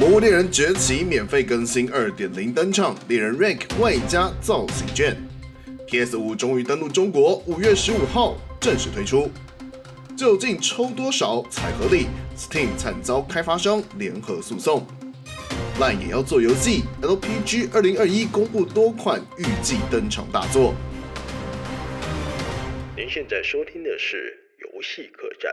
魔物猎人崛起免费更新二点零登场，猎人 rank 外加造型券。PS 五终于登陆中国，五月十五号正式推出。究竟抽多少才合理？Steam 惨遭开发商联合诉讼。赖也要做游戏，LPG 二零二一公布多款预计登场大作。您现在收听的是游戏客栈。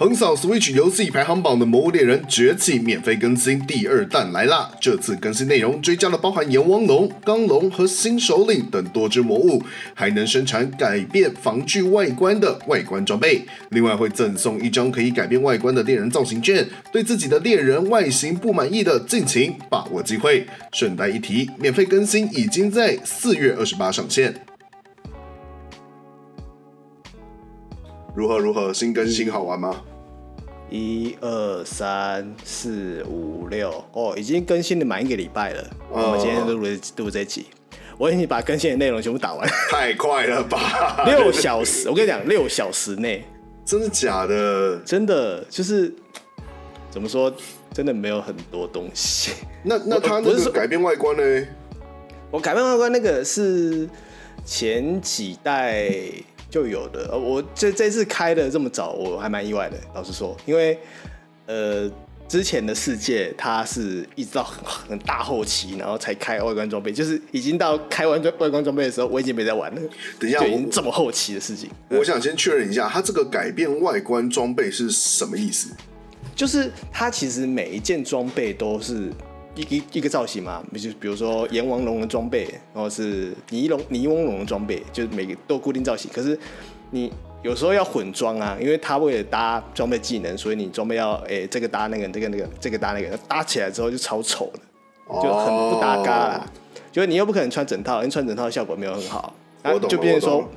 横扫 Switch 游戏排行榜的《魔物猎人崛起》免费更新第二弹来啦！这次更新内容追加了包含阎王龙、钢龙和新首领等多只魔物，还能生产改变防具外观的外观装备。另外会赠送一张可以改变外观的猎人造型券。对自己的猎人外形不满意的，尽情把握机会。顺带一提，免费更新已经在四月二十八上线。如何如何？新更新好玩吗？一二三四五六哦，已经更新了满一个礼拜了。嗯、我们今天录了录这集，我已经把更新的内容全部打完。太快了吧！六小时，我跟你讲，六小时内，真的假的？真的就是怎么说？真的没有很多东西。那那他那是改变外观呢？我改变外观那个是前几代。就有的，我这这次开的这么早，我还蛮意外的。老实说，因为呃，之前的世界它是一直到很很大后期，然后才开外观装备，就是已经到开完外观装备的时候，我已经没在玩了。等一下，就已经这么后期的事情。我想先确认一下，它这个改变外观装备是什么意思？就是它其实每一件装备都是。一一一个造型嘛，就比如说阎王龙的装备，然后是泥龙泥翁龙的装备，就是每个都固定造型。可是你有时候要混装啊，因为他为了搭装备技能，所以你装备要哎、欸、这个搭那个，这个那个，这个搭那个，搭起来之后就超丑的，就很不搭嘎啦。Oh. 就是你又不可能穿整套，因为穿整套效果没有很好。然后就变成说，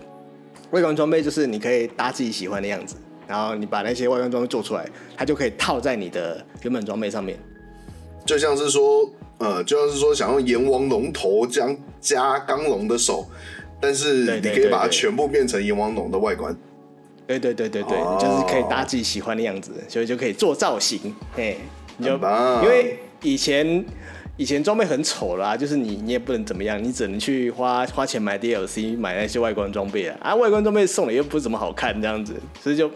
外观装备就是你可以搭自己喜欢的样子，然后你把那些外观装备做出来，它就可以套在你的原本装备上面。就像是说，呃，就像是说，想用阎王龙头将加刚龙的手，但是你可以把它全部变成阎王龙的外观。对对对对对，哦、就是可以搭自己喜欢的样子，所以就可以做造型。嘿，你就因为以前以前装备很丑啦，就是你你也不能怎么样，你只能去花花钱买 DLC，买那些外观装备啊，啊，外观装备送的又不怎么好看，这样子，所以就。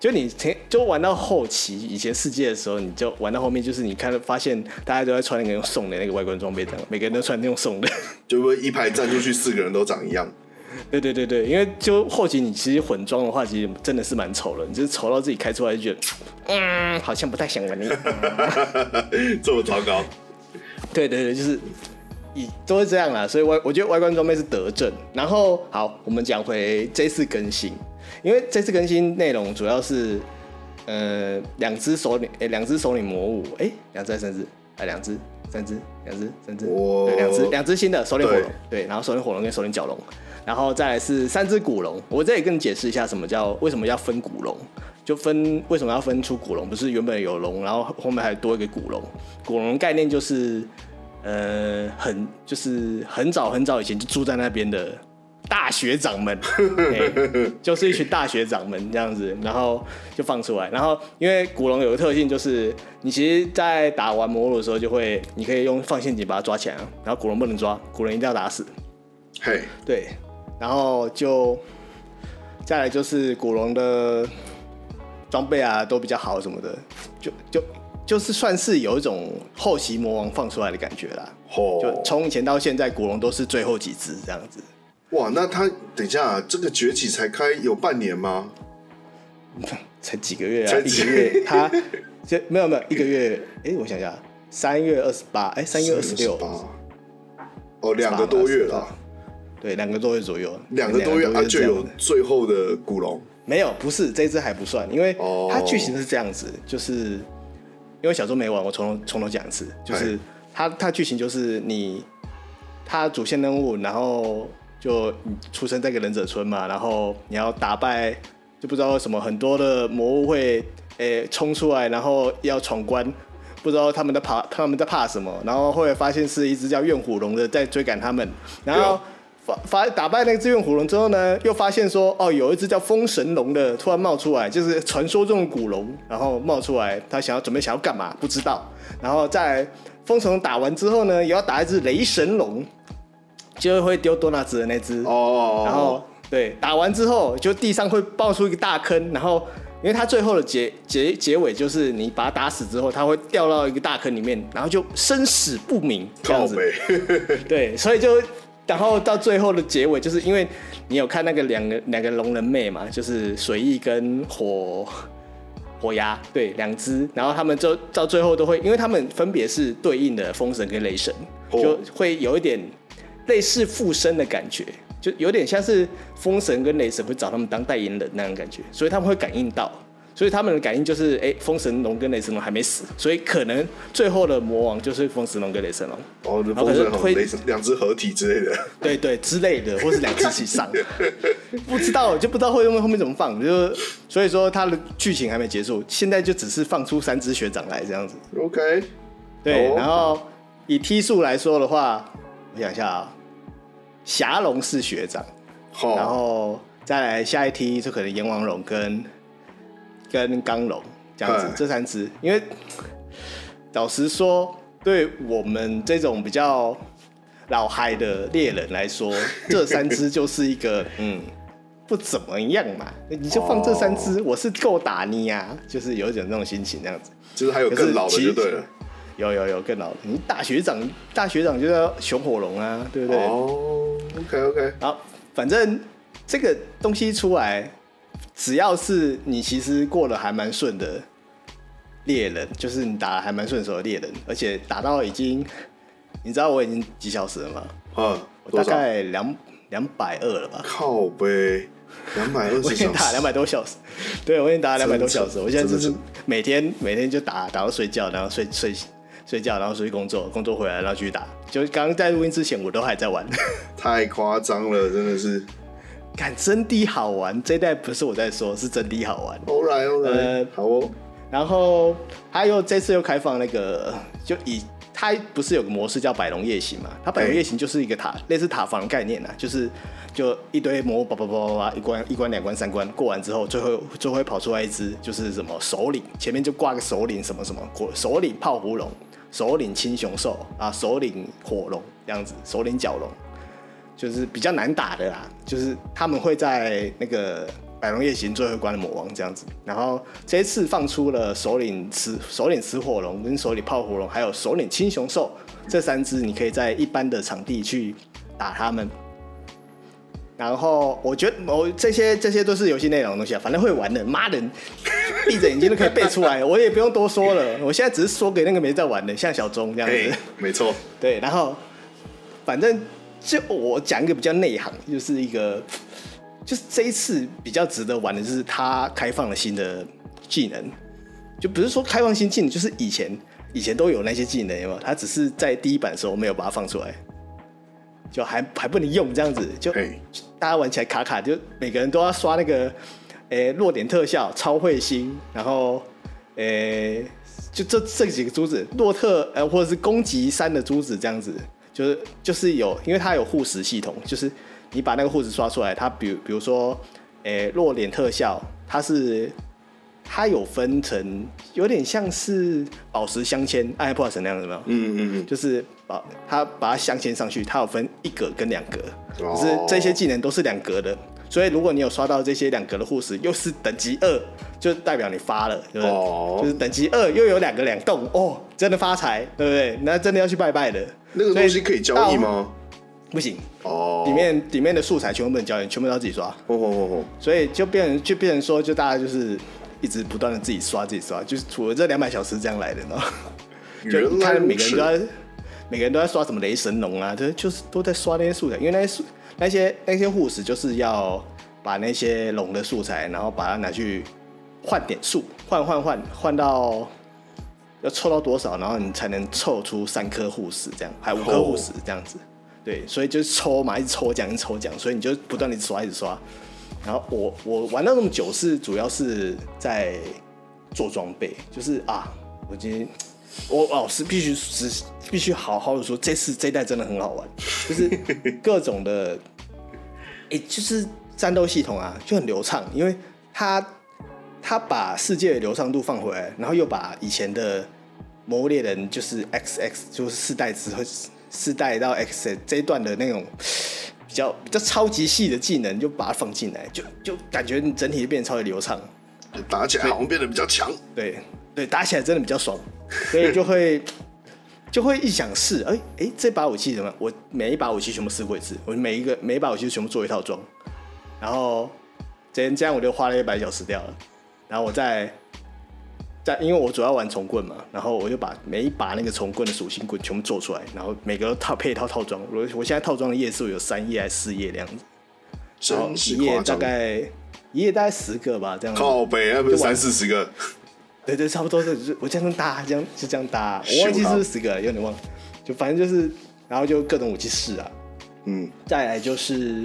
就你前就玩到后期，以前世界的时候，你就玩到后面，就是你看发现大家都在穿那个用送的那个外观装备，这样每个人都穿那种送的，就会一排站出去四个人都长一样。对对对对，因为就后期你其实混装的话，其实真的是蛮丑的，你就是丑到自己开出来就觉得，嗯，好像不太想玩你。这么糟糕？对对对，就是以都是这样啦，所以外我觉得外观装备是德政。然后好，我们讲回这次更新。因为这次更新内容主要是，呃，两只首领，哎，两只首领魔物，哎，两只还是三只？哎，两只、三只、两只、三只，对，两只，两只新的首领火龙，对，对，然后首领火龙跟首领角龙，然后再来是三只古龙。我这里跟你解释一下，什么叫为什么要分古龙？就分为什么要分出古龙？不是原本有龙，然后后面还多一个古龙。古龙概念就是，呃，很就是很早很早以前就住在那边的。大学长们，就是一群大学长们这样子，然后就放出来。然后因为古龙有个特性，就是你其实，在打完魔物的时候，就会你可以用放陷阱把它抓起来，然后古龙不能抓，古龙一定要打死。嘿，对，然后就再来就是古龙的装备啊都比较好什么的，就就就是算是有一种后期魔王放出来的感觉啦。就从以前到现在，古龙都是最后几只这样子。哇，那他等一下，这个崛起才开有半年吗？才几个月啊？一个月，他这没有没有一个月，哎、欸，我想想，三月二十八，哎，三月二十六，哦，两个多月了，对，两个多月左右，两个多月啊，就有最后的古龙？没有，不是这只还不算，因为它剧情是这样子，就是因为小时候没玩，我从头从头讲一次，就是它它剧情就是你它主线任务，然后。就你出生在个忍者村嘛，然后你要打败，就不知道为什么很多的魔物会诶冲出来，然后要闯关，不知道他们在怕他们在怕什么，然后后来发现是一只叫怨虎龙的在追赶他们，然后发发打败那只怨虎龙之后呢，又发现说哦，有一只叫风神龙的突然冒出来，就是传说中的古龙，然后冒出来，他想要准备想要干嘛？不知道。然后在风神龙打完之后呢，也要打一只雷神龙，就会丢多纳兹的那只哦。然后对，打完之后就地上会爆出一个大坑，然后因为它最后的结结结尾就是你把它打死之后，它会掉到一个大坑里面，然后就生死不明这样子。对，所以就。然后到最后的结尾，就是因为你有看那个两个两个龙人妹嘛，就是水翼跟火火牙，对，两只，然后他们就到最后都会，因为他们分别是对应的风神跟雷神，就会有一点类似附身的感觉，就有点像是风神跟雷神会找他们当代言人那种感觉，所以他们会感应到。所以他们的感应就是，哎、欸，风神龙跟雷神龙还没死，所以可能最后的魔王就是风神龙跟雷神龙。哦，风神龙、雷神两只合体之类的。对对，之类的，或是两只一起上。不知道，就不知道会后面后面怎么放，就所以说他的剧情还没结束，现在就只是放出三只学长来这样子。OK。对，然后以梯数来说的话，我想一下啊，霞龙是学长，哦、然后再来下一梯就可能阎王龙跟。跟刚龙这样子，这三只，因为老实说，对我们这种比较老嗨的猎人来说，这三只就是一个 嗯不怎么样嘛。你就放这三只，我是够打你呀，就是有一种那种心情，这样子。就是还有更老的就对了。有有有更老的，你大学长大学长就叫熊火龙啊，对不对？哦，OK OK。好，反正这个东西出来。只要是你其实过得还蛮顺的猎人，就是你打得还蛮顺手的猎人，而且打到已经，你知道我已经几小时了吗？嗯，我大概两两百二了吧。靠呗，两百二十小时。我已经打两百多小时，对，我已经打了两百多小时。我现在就是每天每天就打打到睡觉，然后睡睡睡觉，然后出去工作，工作回来然后继续打。就刚刚在录音之前，我都还在玩。太夸张了，真的是。看真的好玩，这一代不是我在说，是真的好玩。All right, all right. 呃，好哦。然后他又这次又开放那个，就以他不是有个模式叫百龙夜行嘛？他百龙夜行就是一个塔，类似塔防的概念啊，就是就一堆魔物叭叭叭叭叭，一关一关两关三关过完之后，最后最后会跑出来一只，就是什么首领，前面就挂个首领什么什么，首领泡芙龙，首领青熊兽啊，首领火龙这样子，首领角龙。就是比较难打的啦，就是他们会在那个百龙夜行最后关的魔王这样子，然后这一次放出了首领雌首领雌火龙跟首领泡火龙，还有首领青熊兽这三只，你可以在一般的场地去打他们。然后我觉得我这些这些都是游戏内容的东西啊，反正会玩的，妈的，闭着眼睛都可以背出来，我也不用多说了。我现在只是说给那个没在玩的，像小钟这样子，没错，对，然后反正。就我讲一个比较内行，就是一个，就是这一次比较值得玩的，就是它开放了新的技能，就不是说开放新技能，就是以前以前都有那些技能，有没有？它只是在第一版的时候没有把它放出来，就还还不能用这样子，就大家玩起来卡卡，就每个人都要刷那个，诶、欸、弱点特效超会心，然后诶、欸、就这这几个珠子，洛特呃或者是攻击三的珠子这样子。就是就是有，因为它有护石系统，就是你把那个护石刷出来，它比如比如说，诶弱点特效，它是它有分成，有点像是宝石镶嵌，暗黑破坏神那样子吗？嗯嗯嗯，就是把它把它镶嵌上去，它有分一格跟两格，可是这些技能都是两格的。所以，如果你有刷到这些两格的护石，又是等级二，就代表你发了，对不对？Oh. 就是等级二又有两个两栋，哦，真的发财，对不对？那真的要去拜拜的。那个东西可以交易吗？不行哦，oh. 里面里面的素材全部不能交易，全部都要自己刷。哦哦哦，所以就变成就变成说，就大家就是一直不断的自己刷自己刷，就是除了这两百小时这样来的呢。就看每个人都在每个人都在刷什么雷神龙啊，就就是都在刷那些素材，因为那些。那些那些护士就是要把那些龙的素材，然后把它拿去换点数，换换换换到要凑到多少，然后你才能凑出三颗护士，这样还有五颗护士这样子。对，所以就是抽嘛，一直抽奖，一直抽奖，所以你就不断的刷，一直刷。然后我我玩到那么久是主要是在做装备，就是啊，我今天。我老师必须是必须好好的说，这次这一代真的很好玩，就是各种的哎、欸，就是战斗系统啊，就很流畅，因为它它把世界的流畅度放回来，然后又把以前的《魔物猎人》就是 X X 就是四代之后四代到 X 这一段的那种比较比较超级细的技能，就把它放进来，就就感觉你整体就变得超级流畅，打起来好像变得比较强。对对，打起来真的比较爽，所以就会就会一想试，哎、欸、哎、欸，这把武器怎么样？我每一把武器全部试过一次，我每一个每一把武器全部做一套装，然后这样这样我就花了一百小时掉了，然后我再。再，因为我主要玩重棍嘛，然后我就把每一把那个重棍的属性棍全部做出来，然后每个都套配一套套装。我我现在套装的页数有三页还是四页这样子，然后一页大概一页大概十个吧，这样子。靠北那，不是三四十个？对对，差不多是，我这样搭，这样就这样搭。我忘记是不是十个了，有点忘。就反正就是，然后就各种武器试啊。嗯，再来就是。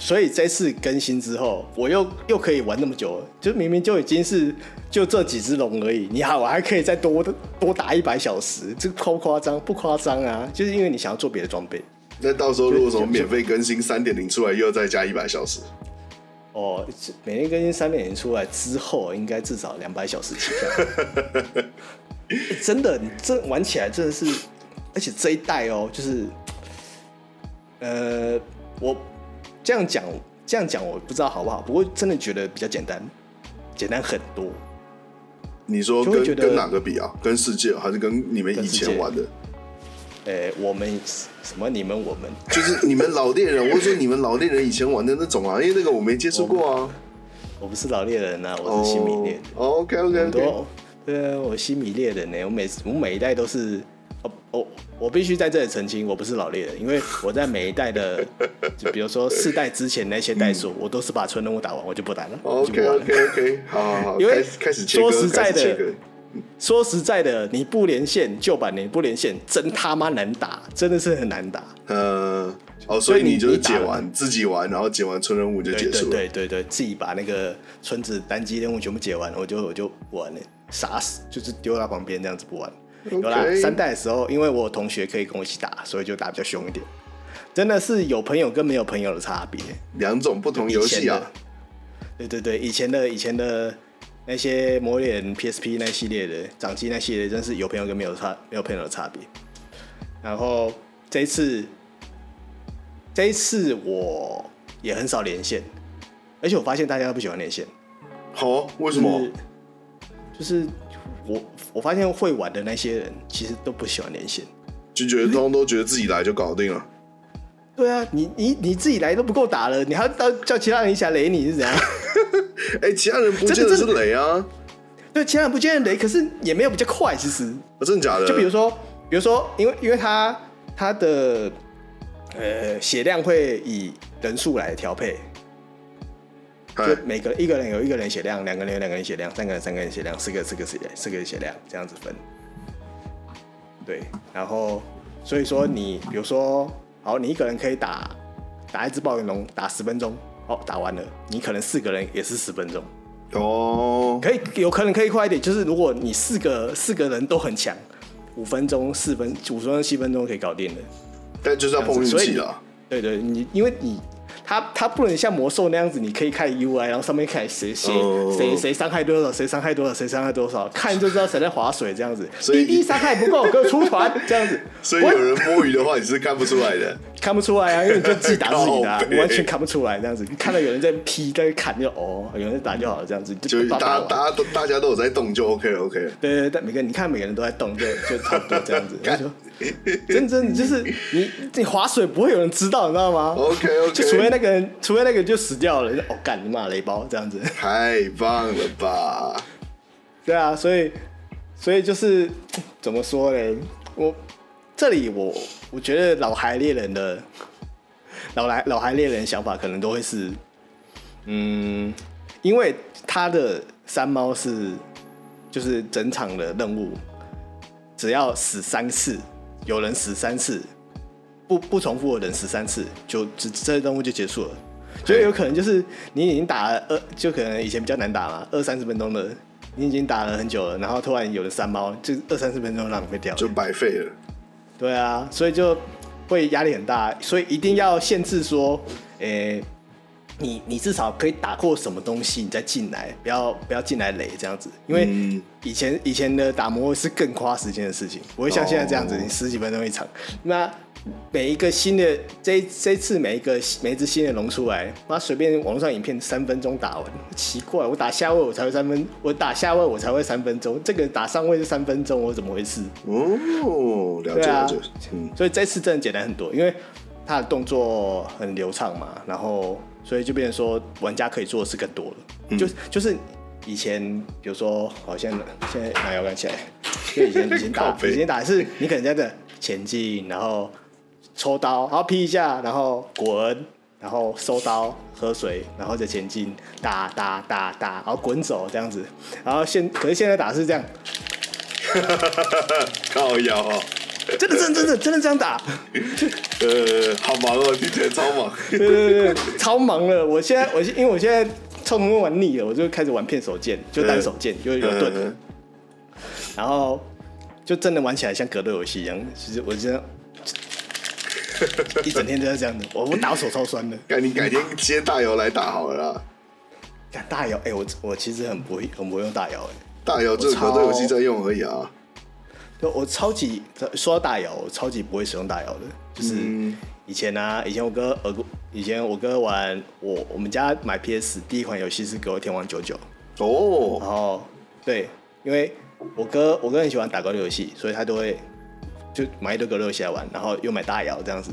所以这次更新之后，我又又可以玩那么久了，就明明就已经是就这几只龙而已，你好，我还可以再多多打一百小时，这夸不夸张？不夸张啊，就是因为你想要做别的装备。那到时候如果说免费更新三点零出来，又要再加一百小时？哦，每天更新三点零出来之后，应该至少两百小时起跳。欸，真的，你这玩起来真的是，而且这一代哦，就是，呃，我。这样讲，这样讲我不知道好不好，不过真的觉得比较简单，简单很多。你说跟跟哪个比啊？跟世界还是跟你们以前玩的？呃，我们什么？你们我们就是你们老猎人，我说你们老猎人以前玩的那种啊，因为那个我没接触过啊。我不是老猎人啊，我是新米猎。Oh, OK OK OK。对啊，我新米猎人呢，我每次我每一代都是。哦，我我必须在这里澄清，我不是老猎人，因为我在每一代的，就比如说四代之前那些代数，我都是把纯任务打完，我就不打了。OK OK OK，好好好，因为开始说实在的，说实在的，你不连线旧版你不连线，真他妈难打，真的是很难打。嗯，哦，所以你就是解完自己玩，然后解完村任务就结束了。对对对，自己把那个村子单机任务全部解完，我就我就玩了，傻死，就是丢到旁边这样子不玩。有啦.三代的时候，因为我有同学可以跟我一起打，所以就打比较凶一点。真的是有朋友跟没有朋友的差别，两种不同游戏啊。对对对，以前的以前的那些魔猎人 PSP 那系列的掌机那系列，真是有朋友跟没有差没有朋友的差别。然后这一次，这一次我也很少连线，而且我发现大家都不喜欢连线。好，为什么？就是。就是我我发现会玩的那些人其实都不喜欢连线，就觉得通都觉得自己来就搞定了。对啊，你你你自己来都不够打了，你还要到叫其他人一起来雷你是怎样？哎、欸，其他人不见得是雷啊。对，其他人不见得雷，可是也没有比较快，其实。哦、真的假的？就比如说，比如说，因为因为他他的呃血量会以人数来调配。就每个一个人有一个人血量，两个人有两个人血量，三个人三个人血量，四个四个血量，四个血量这样子分。对，然后所以说你比如说，好，你一个人可以打打一只暴炎龙打十分钟，哦，打完了，你可能四个人也是十分钟。哦，可以有可能可以快一点，就是如果你四个四个人都很强，五分钟四分五分钟七分钟可以搞定的。但就是要碰运气啊。对对，你因为你。他他不能像魔兽那样子，你可以看 UI，然后上面看谁谁谁谁伤害多少，谁伤害多少，谁伤害多少，看就知道谁在划水这样子。所以一伤害不够，给我出团这样子。所以有人摸鱼的话，你是看不出来的。看不出来啊，因为你就自己打自己的、啊，完全看不出来这样子。你看到有人在劈，在砍就哦，有人在打就好了这样子。就大家大家都大家都有在动就 OK 了 OK 了。对对对，每个你看每个人都在动，就就差不多这样子。真真就是你你划水不会有人知道，你知道吗？OK OK，就除非那个人，除非那个人就死掉了，哦干你妈雷包这样子。太棒了吧？对啊，所以所以就是怎么说嘞？我这里我我觉得老孩猎人的老来老孩猎人想法可能都会是，嗯，因为他的山猫是就是整场的任务，只要死三次。有人死三次，不不重复的人死三次，就这这任务就结束了。所以有可能就是你已经打了二，就可能以前比较难打嘛，二三十分钟的，你已经打了很久了，然后突然有了三猫，就二三十分钟浪费掉了，就白费了。对啊，所以就会压力很大，所以一定要限制说，诶。你你至少可以打过什么东西，你再进来，不要不要进来雷这样子。因为以前、嗯、以前的打磨是更花时间的事情，不会像现在这样子，哦、你十几分钟一场。那每一个新的这这次每一个每一只新的龙出来，妈随便网络上影片三分钟打完，奇怪，我打下位我才会三分，我打下位我才会三分钟，这个打上位是三分钟，我怎么回事？哦，了解了解。嗯，所以这次真的简单很多，因为他的动作很流畅嘛，然后。所以就变成说，玩家可以做的事更多了。嗯、就就是以前，比如说，好像现在拿摇杆起来，因为以前以前打 以前打的是你可能在这前进，然后抽刀，然后劈一下，然后滚，然后收刀喝水，然后再前进，打打打打，然后滚走这样子。然后现可是现在打的是这样，靠腰哦。真的，真的，真的，真的这样打。呃，好忙哦，听起来超忙。对对对，超忙了。我现在，我因为我现在冲锋玩腻了，我就开始玩片手剑，就单手剑，就有盾。然后就真的玩起来像格斗游戏一样。其实我现在一整天都在这样子，我我打手超酸的。改你改天接大姚来打好了啦。改大姚，哎，我我其实很不会，很不会用大姚。哎，大姚这个格斗游戏在用而已啊。我超级说到大姚，我超级不会使用大姚的，就是以前啊，以前我哥呃，以前我哥玩我我们家买 PS 第一款游戏是《格斗天王九九》哦，然后对，因为我哥我哥很喜欢打格斗游戏，所以他都会就买一堆格斗游戏来玩，然后又买大姚这样子，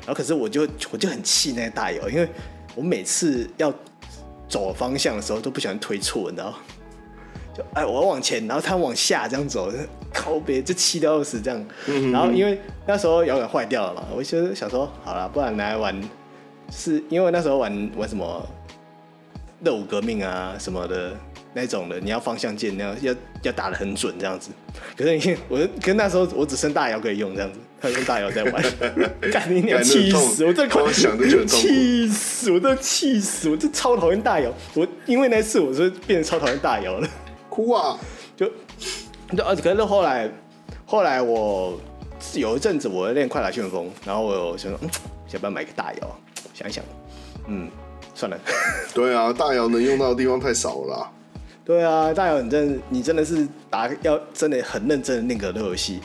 然后可是我就我就很气那个大姚，因为我每次要走方向的时候都不喜欢推错，你知道。就哎，我要往前，然后他往下这样走，靠别就气到死这样。嗯、然后因为那时候摇杆坏掉了嘛，我就想说，好了，不然来玩，是因为那时候玩玩什么热舞革命啊什么的那种的，你要方向键，那样要要打的很准这样子。可是你我跟那时候我只剩大摇可以用这样子，他用大摇在玩，干你娘气死！我这口想的就气死！我都气死！我就超讨厌大摇。我因为那次我是变得超讨厌大摇了。哭啊！就就而且可是后来后来我有一阵子我练快打旋风，然后我有想说，嗯，想不要买个大摇？想一想，嗯，算了。对啊，大摇能用到的地方太少了啦。对啊，大摇你真的你真的是打要真的很认真的练格斗游戏，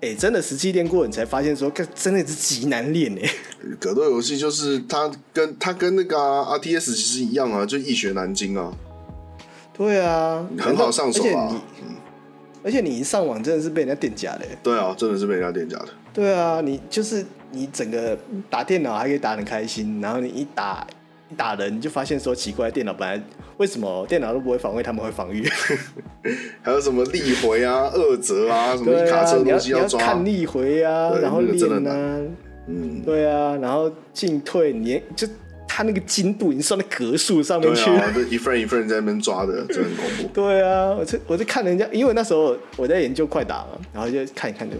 哎、欸，真的实际练过你才发现说，真的是极难练哎。格斗游戏就是它跟它跟那个、啊、RTS 其实一样啊，就易学难精啊。对啊，很好上手啊。而且你一上网真的是被人家垫假的。对啊，真的是被人家垫假的。对啊，你就是你整个打电脑还可以打得很开心，然后你一打一打人，你就发现说奇怪，电脑本来为什么电脑都不会防卫，他们会防御？还有什么力回啊、二折啊，什么一卡车东西要抓，要看力回啊，然后练啊，嗯，对啊，然后进退你就。他那个精度已经算在格数上面去了，对啊，一份一份在那边抓的，真的很恐怖。对啊，我在我在看人家，因为那时候我在研究快打嘛，然后就看一看就，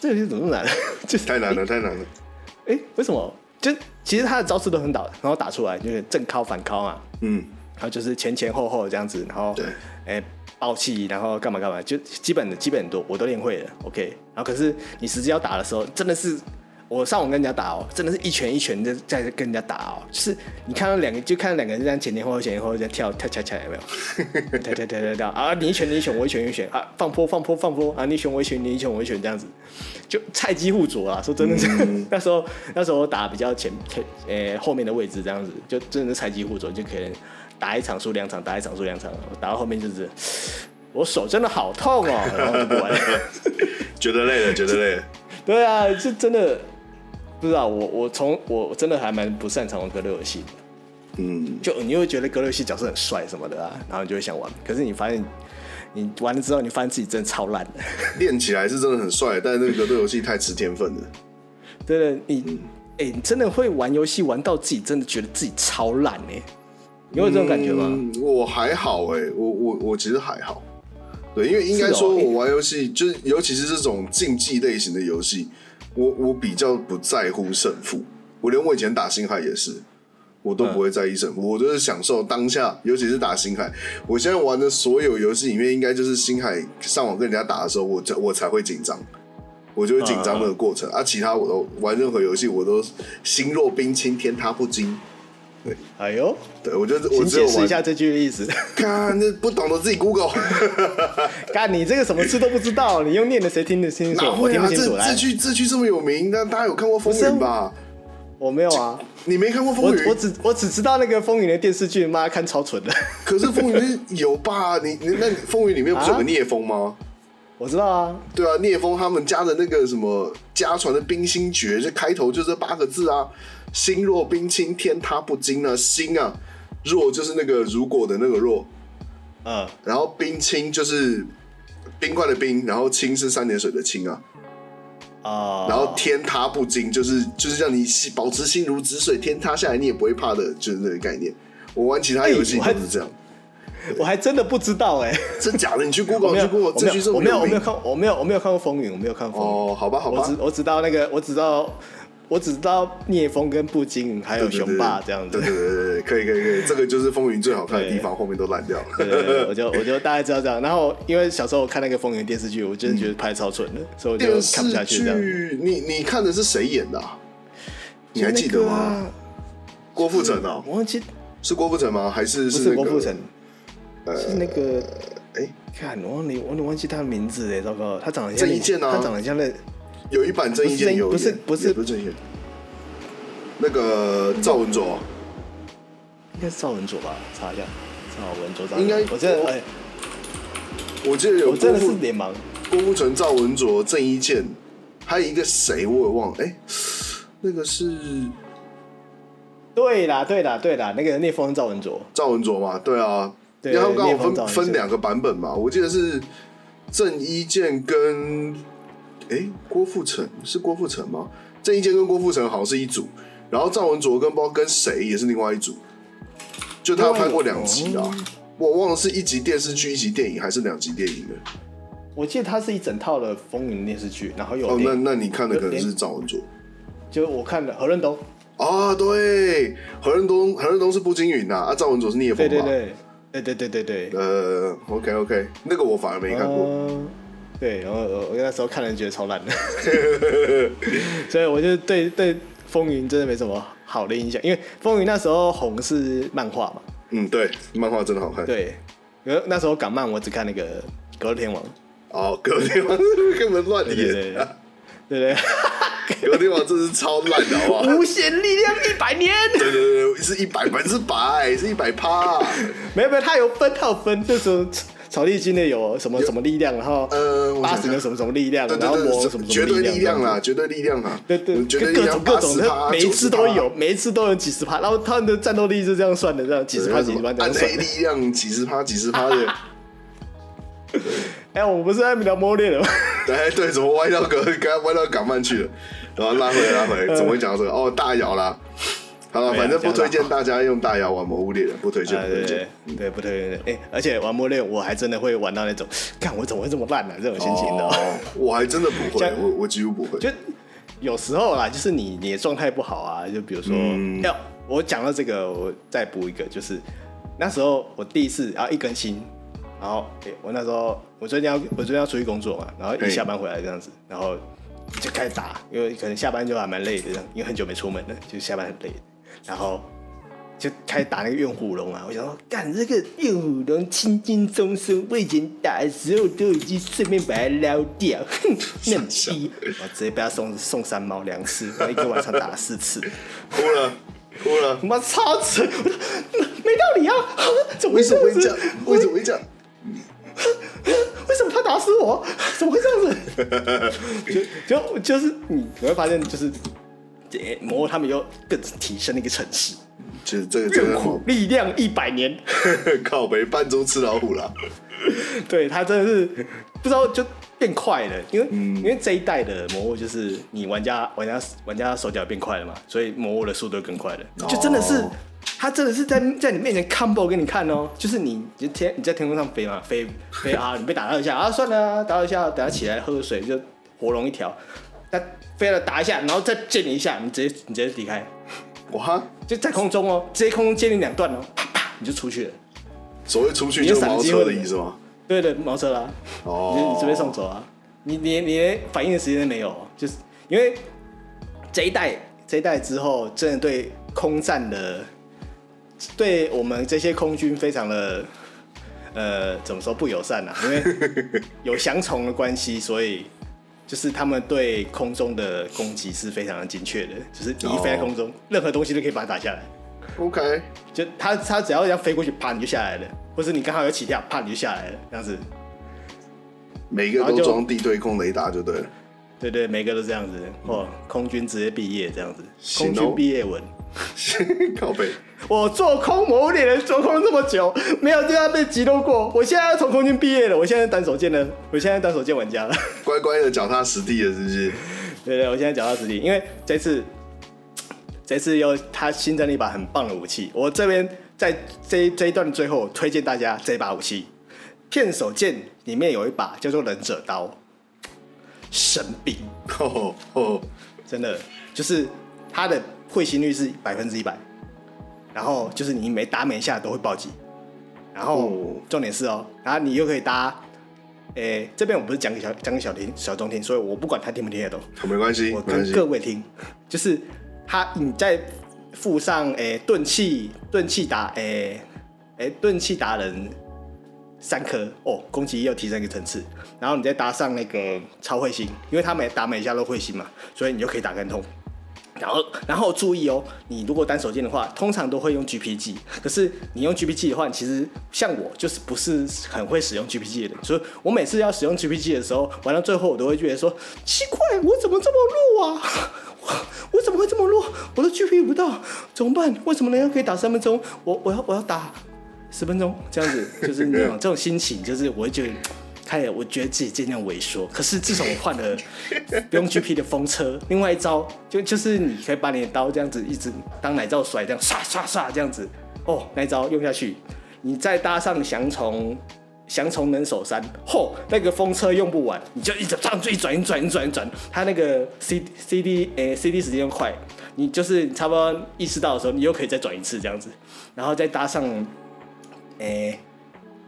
这游戏怎么那么难？就是太难了，太难了。哎，为什么？就其实他的招式都很倒，然后打出来就是正靠反靠嘛，嗯，然后就是前前后后这样子，然后对，哎，爆气，然后干嘛干嘛，就基本的基本都我都练会了，OK。然后可是你实际要打的时候，真的是。我上网跟人家打哦，真的是一拳一拳的在跟人家打哦，就是你看到两个，就看到两个人这样前前后后前前后后在跳跳跳起来有没有？跳跳跳跳跳啊！你一拳你一拳我一拳一拳啊！放坡放坡放坡啊！你一拳我一拳你一拳我一拳这样子，就菜鸡互啄啊！说真的是，嗯、那时候那时候我打比较前前呃、欸、后面的位置这样子，就真的是菜鸡互啄，就可以打一场输两场，打一场输两场，打到后面就是我手真的好痛哦，然后就不玩了，觉得累了，觉得累了，对啊，就真的。不知道我我从我真的还蛮不擅长玩格斗游戏的，嗯，就你会觉得格斗游戏角色很帅什么的啊，然后你就会想玩，可是你发现你玩了之后，你发现自己真的超烂的。练起来是真的很帅，但是那个格斗游戏太吃天分了。对的，你哎、嗯欸，你真的会玩游戏玩到自己真的觉得自己超烂哎，你有这种感觉吗？嗯、我还好哎，我我我其实还好，对，因为应该说我玩游戏、就是尤其是这种竞技类型的游戏。我我比较不在乎胜负，我连我以前打星海也是，我都不会在意胜负，嗯、我就是享受当下，尤其是打星海。我现在玩的所有游戏里面，应该就是星海上网跟人家打的时候，我才我才会紧张。我就会紧张那个过程啊，啊。其他我都玩任何游戏，我都心若冰清，天塌不惊。对，哎呦，对我就我只有解释一下这句的意思。看，这不懂得自己 Google。看你这个什么字都不知道，你用念的谁听得清楚？我听不清楚。这句这句这么有名，那大家有看过《风云》吧？我没有啊，你没看过《风云》？我只我只知道那个《风云》的电视剧，妈看超蠢的。可是《风云》有吧？你你那《风云》里面不是有个聂风吗？我知道啊。对啊，聂风他们家的那个什么家传的冰心诀，就开头就这八个字啊。心若冰清，天塌不惊啊！心啊，若就是那个如果的那个若，嗯，然后冰清就是冰块的冰，然后清是三点水的清啊，啊，然后天塌不惊就是就是让你保持心如止水，天塌下来你也不会怕的，就是那个概念。我玩其他游戏都是这样，我还真的不知道哎，真假的？你去 Google，你去 Google，我没有，我没有看，我没有，我没有看过风云，我没有看过风云。哦，好吧，好吧，我只我知道那个，我知道。我只知道聂风跟步惊还有雄霸这样子，对对对对，可以可以可以，这个就是风云最好看的地方，后面都烂掉了。我就我就大概知道这样。然后因为小时候我看那个风云电视剧，我真的觉得拍超蠢的，嗯、所以我就看不下去这样。你你看的是谁演的、啊？你还记得吗？啊、郭富城啊，我忘记是郭富城吗？还是是、郭富城？呃，是那个哎，欸、看我忘你我你忘记他的名字哎，糟糕，他长得像郑伊健啊，他长得像那。有一版郑伊健有，不是不是。不是郑伊健，那个赵文卓，应该是赵文卓吧？查一下，赵文卓，应该。我记得哎，我记得有，我真的是脸盲。郭富城、赵文卓、郑伊健，还有一个谁我也忘了，哎，那个是，对啦对啦对啦，那个聂风、赵文卓，赵文卓嘛，对啊，然后刚好分分两个版本嘛，我记得是郑伊健跟。哎，郭富城是郭富城吗？郑伊健跟郭富城好像是一组，然后赵文卓跟不知道跟谁也是另外一组，就他拍过两集啊，我忘了是一集电视剧、一集电影还是两集电影的。我记得他是一整套的风云电视剧，然后有哦，那那你看的可能是赵文卓，就我看的何润东啊，对，何润东何润东是步惊云呐，啊，赵文卓是聂风对对对对对对对对，呃，OK OK，那个我反而没看过。呃对，然后我我那时候看人觉得超烂的，所以我就对对风云真的没什么好的印象，因为风云那时候红是漫画嘛。嗯，对，漫画真的好看。对，因为那时候港漫我只看那个《格斗天王》。哦，《格斗天王》根本乱演。对对对，格斗 天王真是超烂的，好不好？无限力量一百年。对对对，是一百分之百，是一百趴。没有没有，它有分，他有分，就是。草地精的有什么什么力量，然后呃，八神的什么什么力量，然后魔什么什么力量啦，绝对力量啦，对对，各种各种的，每一次都有，每一次都有几十趴，然后他们的战斗力是这样算的，这样几十趴几十趴这样算。力量几十趴几十趴的。哎，我不是在聊魔猎了吗？哎对，怎么歪到刚刚歪到港漫去了？然后拉回来拉回来，怎么会讲到这个？哦，大姚啦。好了，反正不推荐大家用大姚玩魔物猎人，不推荐，不推荐，对，不推荐。哎，而且玩魔猎人，我还真的会玩到那种，看我怎么会这么烂呢？这种心情的，我还真的不会，我我几乎不会。就有时候啦，就是你你的状态不好啊，就比如说，要我讲到这个，我再补一个，就是那时候我第一次，啊一更新，然后哎，我那时候我最近要我最近要出去工作嘛，然后一下班回来这样子，然后就开始打，因为可能下班就还蛮累的，因为很久没出门了，就下班很累。然后就开始打那个怨虎龙啊！我想说，干这个怨虎龙轻轻松松，我以前打的时候都已经顺便把它捞掉，哼，嫩逼！我直接被他送送三毛两次，然后一个晚上打了四次，哭了哭了，他妈超扯！没道理啊！怎么会这样子？为什么会这样？为什么 他打死我？怎么会这样子？就就就是你你会发现就是。魔他们又更提升了一个层次，其实这个真的好，力量一百年，靠北半中吃老虎了。对他真的是不知道就变快了，因为、嗯、因为这一代的魔物就是你玩家玩家玩家手脚变快了嘛，所以魔物的速度更快了。哦、就真的是他真的是在在你面前 combo 给你看哦，就是你你天你在天空上飞嘛，飞飞啊，你被打到一下啊，算了、啊，打到一下，等下起来喝个水就活龙一条。他飞了打一下，然后再见你一下，你直接你直接离开，哇！就在空中哦，直接空中接你两段哦，啪啪你就出去了。所谓出去就是毛车的意思吗？对对，毛车啦。哦。你你直接送走啊？你你你连反应的时间都没有，就是因为这一代这一代之后，真的对空战的，对我们这些空军非常的，呃，怎么说不友善啊？因为有翔虫的关系，所以就是他们对空中的攻击是非常的精确的，就是你一飞在空中，oh. 任何东西都可以把它打下来。OK，就他他只要这样飞过去，啪你就下来了，或是你刚好有起跳，啪你就下来了，这样子。每个都装地对空雷达就对了，对对，每个都这样子。哦，空军直接毕业这样子，空军毕业文，靠北。我做空魔物猎人做空了这么久，没有地方被击落过。我现在要从空军毕业了，我现在单手剑了，我现在单手剑玩家了，乖乖的脚踏实地了，是不是？对对，我现在脚踏实地，因为这次这次又他新增了一把很棒的武器，我这边在这这一段的最后推荐大家这把武器。片手剑里面有一把叫做忍者刀，神兵 哦哦，真的就是它的会心率是百分之一百，然后就是你每打每一下都会暴击，然后重点是哦，然后你又可以搭，诶、欸，这边我不是讲给小讲给小听小钟听，所以我不管他听不听得懂，没关系，我跟各位听，就是他你再附上诶钝器钝器打诶诶钝器达人。三颗哦，攻击又提升一个层次，然后你再搭上那个超会心，因为他每打每一下都会心嘛，所以你就可以打更痛。然后，然后注意哦，你如果单手剑的话，通常都会用 GPG，可是你用 GPG 的话，其实像我就是不是很会使用 GPG 的人，所以我每次要使用 GPG 的时候，玩到最后我都会觉得说奇怪，我怎么这么弱啊？我，我怎么会这么弱？我都 GP 不到，怎么办？为什么人家可以打三分钟？我我要我要打。十分钟这样子，就是那种这种心情，就是我会觉得，开始我觉得自己渐渐萎缩。可是自从我换了 不用 GP 的风车，另外一招就就是你可以把你的刀这样子一直当奶罩甩，这样刷刷刷这样子，哦，那一招用下去，你再搭上翔虫降虫能手三，嚯，那个风车用不完，你就一直这样一转一转一转一转，它那个 C C D 诶、欸、C D 时间又快，你就是差不多意识到的时候，你又可以再转一次这样子，然后再搭上。诶、欸，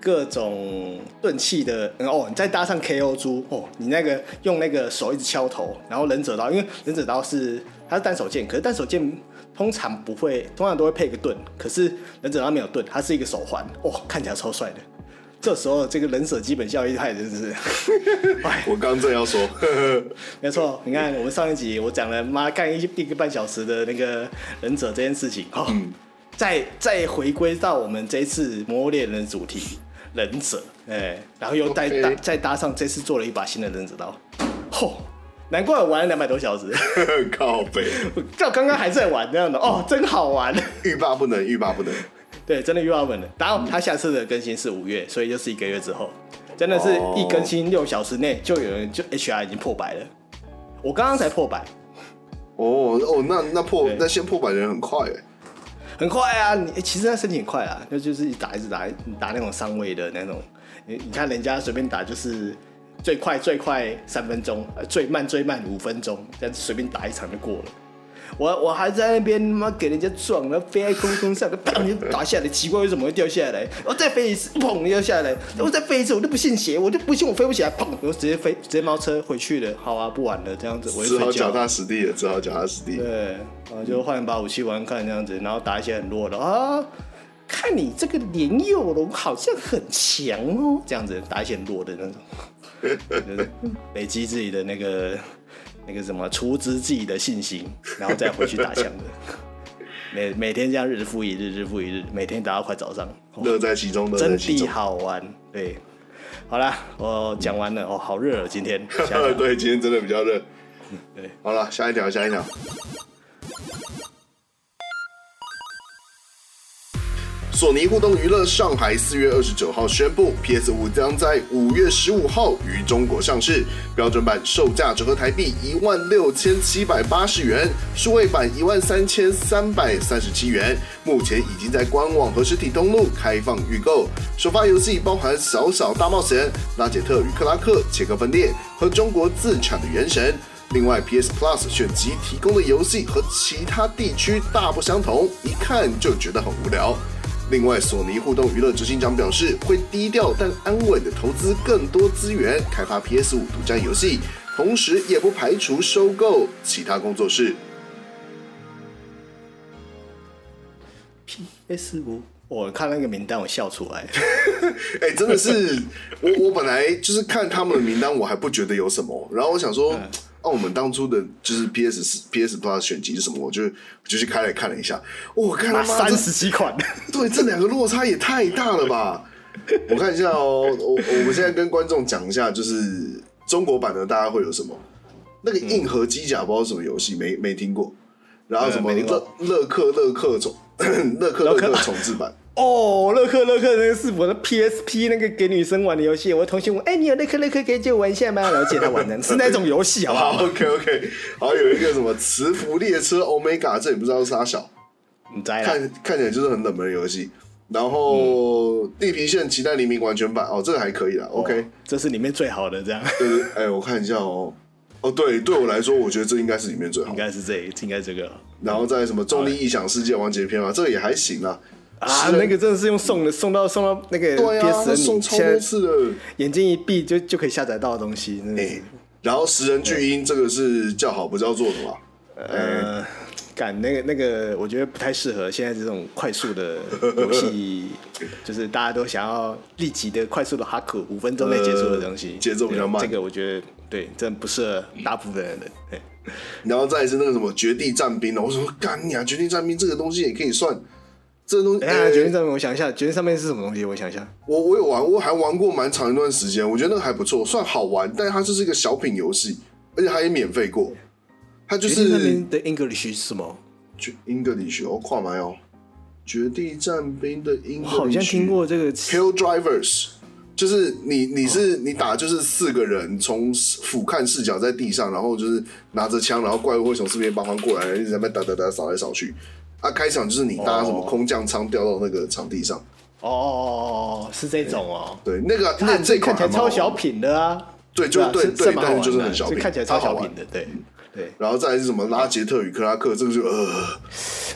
各种钝器的哦，你再搭上 KO 猪哦，你那个用那个手一直敲头，然后忍者刀，因为忍者刀是它是单手剑，可是单手剑通常不会，通常都会配个盾，可是忍者刀没有盾，它是一个手环哦，看起来超帅的。这时候这个忍者基本效益太真是，我刚正要说，没错，你看我们上一集我讲了妈干一一个半小时的那个忍者这件事情哦。嗯再再回归到我们这一次魔物猎人的主题，忍者，哎、欸，然后又再搭再搭上这次做了一把新的忍者刀，吼，难怪我玩了两百多小时，靠北，就刚刚还在玩这样的，哦，真好玩，欲罢不能，欲罢不能，对，真的欲罢不能。然后他下次的更新是五月，所以就是一个月之后，真的是一更新六小时内就有人就 HR 已经破百了，我刚刚才破百，哦哦，那那破那先破百的人很快哎。很快啊！你其实他身体很快啊，那就是一打一直打，打那种上位的那种。你你看人家随便打就是最快最快三分钟，最慢最慢五分钟，这样子随便打一场就过了。我我还在那边妈给人家撞，然后飞在空中上，砰就打下来，奇怪为什么会掉下来？我再飞一次，砰掉下来，我再飞一次，我就不信邪，我就不信我飞不起来，砰，我直接飞直接猫车回去了。好啊，不玩了，这样子我就只好脚踏实地了，只好脚踏实地。对，然后就换一把武器玩看这样子，然后打一些很弱的啊，看你这个莲幼龙好像很强哦，这样子打一些很弱的那种，就是 累积自己的那个。那个什么，除之自己的信心，然后再回去打枪的。每每天这样日复一日，日复一日，每天打到快早上，乐在其中的，真的好玩。对，好啦，我讲完了。哦，好热啊，今天。对，今天真的比较热。对，好了，下一条，下一条。索尼互动娱乐上海四月二十九号宣布，PS 五将在五月十五号于中国上市，标准版售价折合台币一万六千七百八十元，数位版一万三千三百三十七元。目前已经在官网和实体登录开放预购。首发游戏包含《小小大冒险》、《拉杰特与克拉克》、《切割分裂》和中国自产的《原神》。另外，PS Plus 选集提供的游戏和其他地区大不相同，一看就觉得很无聊。另外，索尼互动娱乐执行长表示，会低调但安稳的投资更多资源，开发 PS 五独占游戏，同时也不排除收购其他工作室。PS 五，我看那个名单，我笑出来。哎、欸，真的是，我我本来就是看他们的名单，我还不觉得有什么，然后我想说。嗯那、啊、我们当初的就是 P S 四 P S Plus 选集是什么？我就我就去开来看了一下，我看他妈三十几款，对，这两个落差也太大了吧！我看一下哦，我我们现在跟观众讲一下，就是中国版的大家会有什么？那个硬核机甲不知道什么游戏，没没听过。然后什么乐 乐克乐克重乐克乐克重置版。哦，乐克乐克那个是我的 PSP 那个给女生玩的游戏。我的同学问，哎、欸，你有乐克乐克可以借我玩一下吗？然后借他玩的，是那种游戏，好不好，好？OK OK。好，有一个什么磁浮列车 Omega，这也不知道是啥小，你猜？看看起来就是很冷门的游戏。然后、嗯、地平线期待黎明完全版，哦，这个还可以啦。OK，、哦、这是里面最好的，这样。对对，哎、欸，我看一下哦。哦，对，对我来说，我觉得这应该是里面最好的，应该是这个，应该这个。然后在什么重力异想世界完结篇嘛，这个也还行啦。啊，那个真的是用送的，送到送到那个 PSN 送超多次的，眼睛一闭就就可以下载到的东西。哎、欸，然后食人巨婴这个是叫好不叫座的嘛？呃，干、欸、那个那个，我觉得不太适合现在这种快速的游戏，就是大家都想要立即的快速的哈克五分钟内结束的东西，节、呃、奏比较慢。这个我觉得对，真的不适合大部分人的。然后再来是那个什么绝地战兵，我说干你啊，绝地战兵这个东西也可以算。这东西，哎、欸，绝地上面我想一下，绝地上面是什么东西？我想一下，我我有玩，我还玩过蛮长一段时间，我觉得那个还不错，算好玩，但是它就是一个小品游戏，而且它也免费过。它就是的 English 是什么？绝 English 哦跨蛮哦。绝地战兵的 English，我好像听过这个 Hell Drivers，就是你你是、哦、你打就是四个人从俯瞰视角在地上，然后就是拿着枪，然后怪物会从四面八方过来，一直在那打打打扫来扫去。啊，开场就是你搭什么空降舱掉到那个场地上。哦，是这种哦。对，那个那这看起来超小品的啊。对，就对对，但是就是很小品，看起来超小品的，对对。然后再来是什么拉杰特与克拉克，这个就呃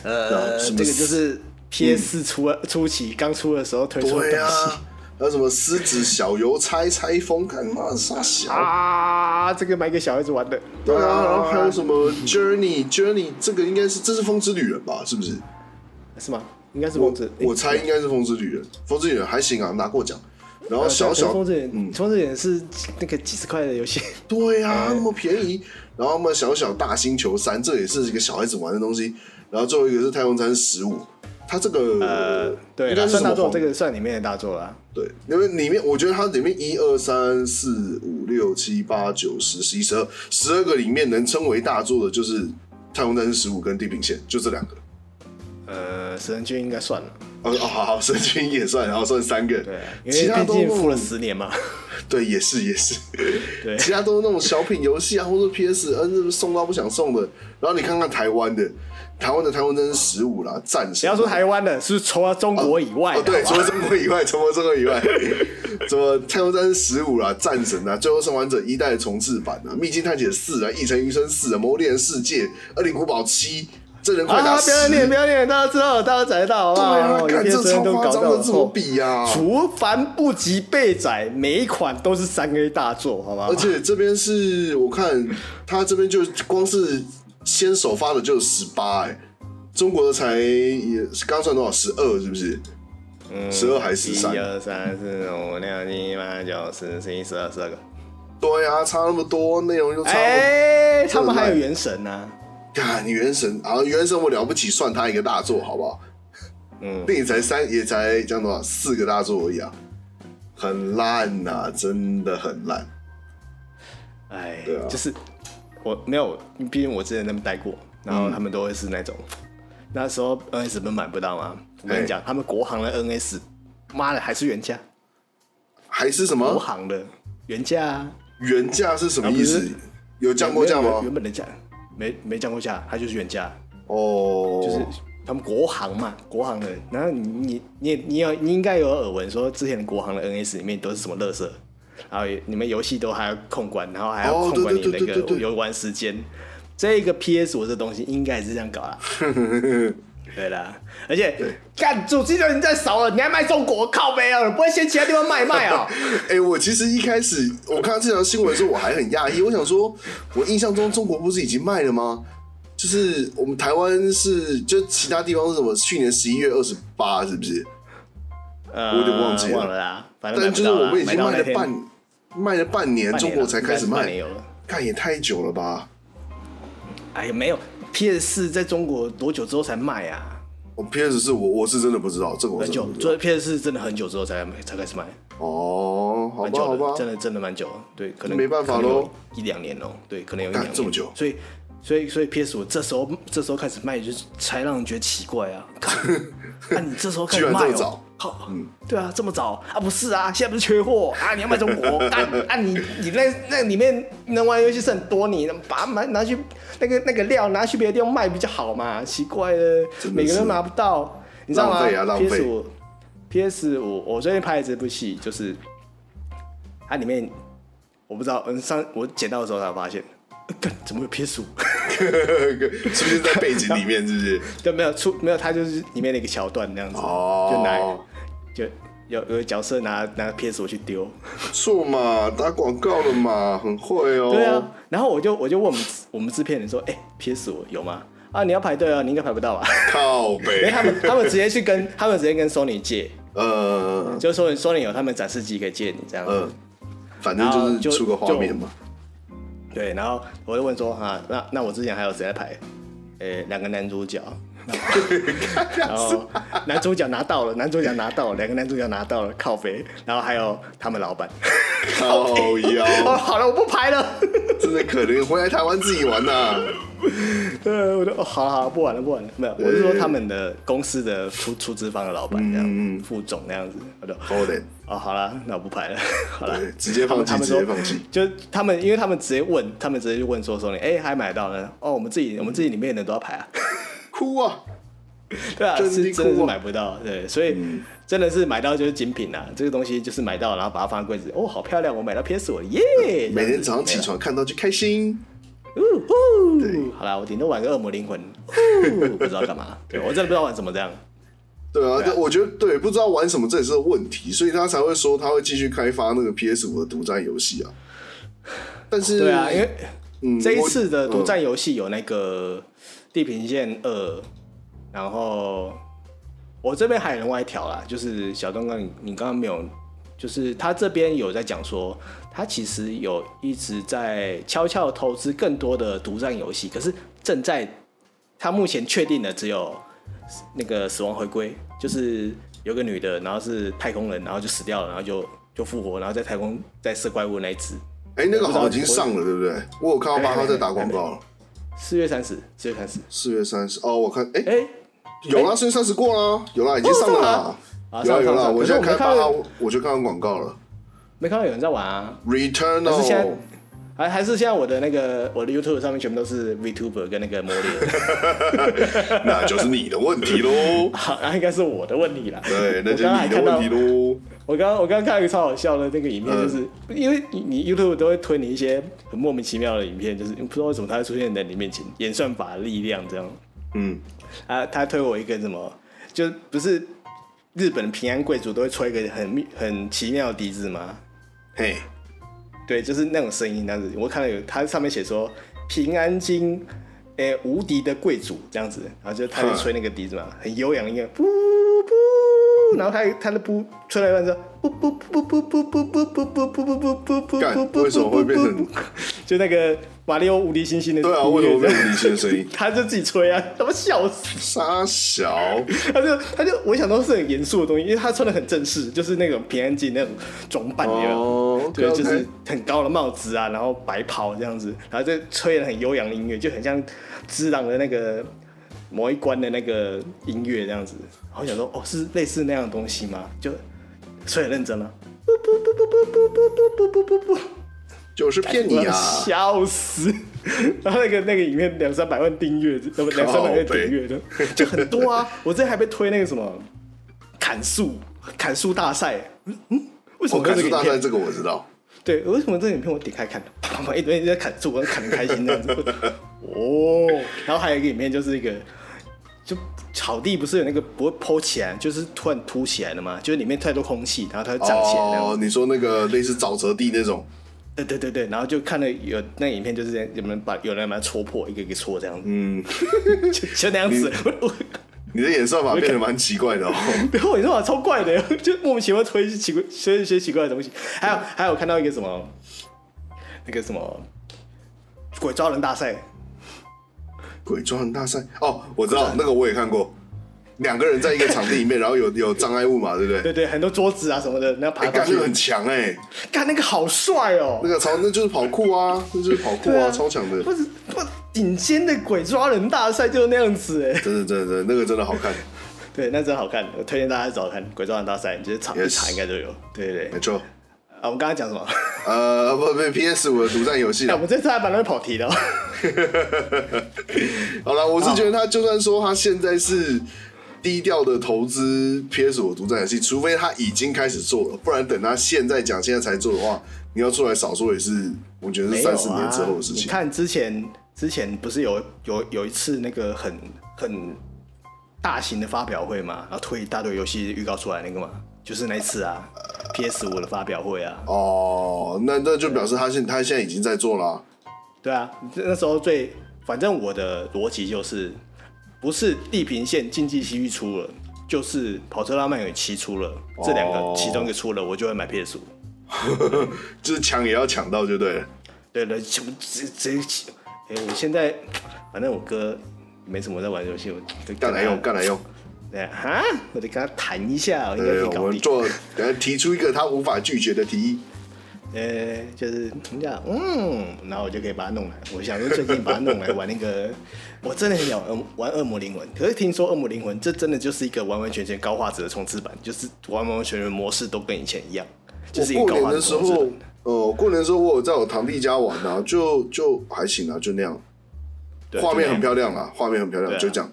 呃，这个就是 PS 初初期刚出的时候推出的东西。还有什么狮子小邮差拆封，看妈傻小啊？这个买给小孩子玩的。对啊，然后还有什么 Journey Journey，这个应该是这是风之旅人吧？是不是？是吗？应该是风之。我猜应该是风之旅人。风之旅人还行啊，拿过奖。然后小小风之旅人，嗯，风之旅人是那个几十块的游戏。对啊，那么便宜。然后嘛，小小大星球三，这也是一个小孩子玩的东西。然后最后一个是太空战士十五。它这个呃，对，它算大作，这个算里面的大作了。对，因为里面我觉得它里面一二三四五六七八九十十一十二十二个里面能称为大作的，就是《太空战士十五》跟《地平线》，就这两个。呃，神人君应该算了。哦哦，好好，神人君也算，然后算三个。对，因为毕竟付了十年嘛。对，也是也是。对，其他都是那种小品游戏啊，或者 PSN 送到不想送的。然后你看看台湾的。台湾的台湾真是十五啦，战神。你要说台湾的，是除了中国以外。哦，对，除了中国以外，除了中国以外，什么太空战士十五啦，战神啊，最后生还者一代的重置版啊，秘境探险四啊，异城余生四啊，魔猎人世界，恶灵古堡七，真人快打十。不要念，不要念，大家知道，大家找得到，好不好？看这超夸张的，怎么比呀？除凡不及被宰，每一款都是三 A 大作，好吧？而且这边是我看他这边就光是。先首发的就十八哎，中国的才也刚算多少？十二是不是？嗯，十二还是十三？一二三四五六七八九十十一十二十二个。对啊，差那么多，内容又差。哎、欸，他们还有原神呢、啊。看原神啊，原神我了不起，算他一个大作，好不好？嗯，电影才三，也才这样多少？四个大作而已啊，很烂呐、啊，真的很烂。哎，对啊，就是。我没有，毕竟我之前那边待过，然后他们都会是那种，嗯、那时候 NS 不是买不到吗？我跟你讲，他们国行的 NS，妈的还是原价，还是什么国行的原价啊？原价是什么意思？有降过价吗？原本的价没没降过价，它就是原价哦，就是他们国行嘛，国行的。然后你你你你有你应该有耳闻说，之前的国行的 NS 里面都是什么垃圾？然后你们游戏都还要控管，然后还要控管你那个游玩时间。这个 PS 五这东西应该是这样搞啦。对啦，而且干主机人在少了，你还卖中国靠背啊？不会先其他地方卖卖啊？哎、欸，我其实一开始我看到这条新闻的时候，我还很讶异，我想说，我印象中中国不是已经卖了吗？就是我们台湾是，就其他地方是什么？去年十一月二十八是不是？呃，我有点忘记了，忘了啦。反正但就是我们已经卖了半卖了半年，中国才开始卖，了，看也太久了吧？哎呀，没有。PS 四在中国多久之后才卖啊？我 PS 四我我是真的不知道，这个我很久，做 PS 四真的很久之后才才开始卖。哦，好吧，好吧，真的真的蛮久，对，可能没办法喽，一两年哦，对，可能有一两年这么久，所以所以所以 PS 五这时候这时候开始卖，就是才让人觉得奇怪啊！啊，你这时候开始卖哦。好，嗯，对啊，这么早啊？不是啊，现在不是缺货啊？你要卖中国？啊啊你，你你那那里面能玩游戏是很多，你把它买拿去那个那个料拿去别的地方卖比较好嘛？奇怪了，每个人都拿不到，你知道吗？PS 五，PS 五，我最近拍的这部戏就是它里面，我不知道，嗯，上我捡到的时候才发现，干怎么有 PS 五？是不是在背景里面？是不是？对，没有出没有，它就是里面那个桥段那样子，哦，就拿。就有有角色拿拿 PS 我去丢，错嘛，打广告了嘛，很会哦。对啊，然后我就我就问我们我们制片人说，哎、欸、，PS 我有吗？啊，你要排队啊，你应该排不到吧？靠北，因为他们他们直接去跟他们直接跟 Sony 借，呃，就说 Sony 有他们展示机可以借你这样子，呃、反正就是出个画面嘛。对，然后我就问说啊，那那我之前还有谁在排？呃、两个男主角。然后男主角拿到了，男主角拿到了，两个男主角拿到了，靠背，然后还有他们老板，靠腰。哦，好了，我不拍了，真的可怜，回来台湾自己玩呐、啊。呃，我说哦，好好，不玩了，不玩了，没有，我是说他们的公司的出出资方的老板这样，嗯，副总那样子，我就好的，哦，好了，那我不拍了，好了，直接放弃，直接放弃，就他们，因为他们直接问，他们直接就问说说你，哎，还买到呢？哦，我们自己，我们自己里面的人都要排啊。哭啊！对啊，是真的是买不到，对，所以真的是买到就是精品啊。这个东西就是买到，然后把它放在柜子，哦，好漂亮，我买到 PS 五了，耶！每天早上起床看到就开心。呜呼！好啦，我顶多玩个恶魔灵魂，不知道干嘛。对，我真的不知道玩什么这样。对啊，我觉得对，不知道玩什么这也是个问题，所以他才会说他会继续开发那个 PS 五的独占游戏啊。但是，对啊，因为这一次的独占游戏有那个。地平线二，然后我这边还有另外一条啦，就是小东哥，你你刚刚没有，就是他这边有在讲说，他其实有一直在悄悄投资更多的独占游戏，可是正在他目前确定的只有那个死亡回归，就是有个女的，然后是太空人，然后就死掉了，然后就就复活，然后在太空在射怪物那一只，哎、欸，那个好像已经上了，对不对？我有看到八号在打广告了。四月三十，四月三十，四月三十哦，我看，哎、欸，欸、有啦，四月三十过了，有啦，已经上了啦，哦、有啦有啦，我现在看八号，我就看到广告了，没看到有人在玩啊。现在，还还是现在我的那个我的 YouTube 上面全部都是 VTuber 跟那个魔猎，那就是你的问题喽，好，那应该是我的问题啦，对，那就是你的问题喽。我刚刚我刚刚看了一个超好笑的那个影片，就是、嗯、因为你你 YouTube 都会推你一些很莫名其妙的影片，就是不知道为什么它会出现在你面前，演算法的力量这样。嗯，啊，他推我一个什么，就不是日本平安贵族都会吹一个很很奇妙的笛子吗？嘿，对，就是那种声音这样子。我看到有它上面写说平安京，诶、欸，无敌的贵族这样子，然后就他就吹那个笛子嘛，很悠扬的音乐，噗噗。然后他他的噗吹了一半之后，噗噗噗噗噗噗噗噗噗噗噗噗噗噗噗，为什么会变成就那个马里奥无敌星星的？对啊，为什么无敌星的声音？他就自己吹啊，他妈笑死！傻小，他就他就我想都是很严肃的东西，因为他穿的很正式，就是那种平安京那种装扮，哦，对，就是很高的帽子啊，然后白袍这样子，然后就吹的很悠扬的音乐，就很像只狼的那个。某一关的那个音乐这样子，好想说哦，是类似那样的东西吗？就所以认真了，不不不不不不不不不不不，就是骗你啊！笑死！然后那个那个影片两三百万订阅，呃不两三百万订阅的 就很多啊！我之前还被推那个什么砍树砍树大赛，嗯，为什么砍树大赛这个我知道？对，为什么这个影片我点开看，啪啪一堆人在砍树，我砍的开心这样子。哦，然后还有一个影片就是一个。就草地不是有那个不会剖起来，就是突然凸起来的嘛，就是里面太多空气，然后它会胀起来。哦，你说那个类似沼泽地那种？对对对对，然后就看了有那影片，就是有人把有人把它戳破，一个一个戳这样子，嗯，就就那样子。你的演算法变得蛮奇怪的哦，对，我演算法超怪的，就莫名其妙推一些奇怪、推一些奇怪的东西。还有还有看到一个什么，那个什么鬼抓人大赛，鬼抓人大赛。哦，我知道那个我也看过，两个人在一个场地里面，然后有 有障碍物嘛，对不对？对对，很多桌子啊什么的，那爬感觉很强哎，干那个好帅哦，那个超那就是跑酷啊，那就是跑酷啊，超强的，不是不。顶尖的鬼抓人大赛就是那样子哎，真的真的真的，那个真的好看，对，那真的好看，我推荐大家找看鬼抓人大赛，你觉得场一场应该都有，对对对，没错。啊，我们刚刚讲什么？呃，不不，PS 五的独占游戏。我们这次还蛮容易跑题的。好了，我是觉得他就算说他现在是低调的投资 PS 五独占游戏，除非他已经开始做了，不然等他现在讲现在才做的话，你要出来少说也是，我觉得是三四年之后的事情。你看之前。之前不是有有有一次那个很很大型的发表会嘛，然后推一大堆游戏预告出来那个嘛，就是那一次啊，PS 五的发表会啊。哦，那那就表示他现他现在已经在做了啊。对啊，那时候最反正我的逻辑就是，不是地平线竞技西域出了，就是跑车拉曼有七出了，这两个其中一个出了，我就会买 PS 五。就是抢也要抢到就对了。对了，抢这这。哎、欸，我现在反正我哥没什么在玩游戏，我干来用干来用。对啊，我得跟他谈一下，我应该可以搞定。我们做，等下提出一个他无法拒绝的提议。呃、欸，就是怎么讲？嗯，然后我就可以把它弄来。我想说最近把它弄来玩那个，我真的很想玩《恶魔灵魂》，可是听说《恶魔灵魂》这真的就是一个完完全全高画质的重置版，就是完完全全模式都跟以前一样，就是一个高画的时候。呃，过年的时候我有在我堂弟家玩啊，就就还行啊，就那样，画面很漂亮啊，画面很漂亮，就这样，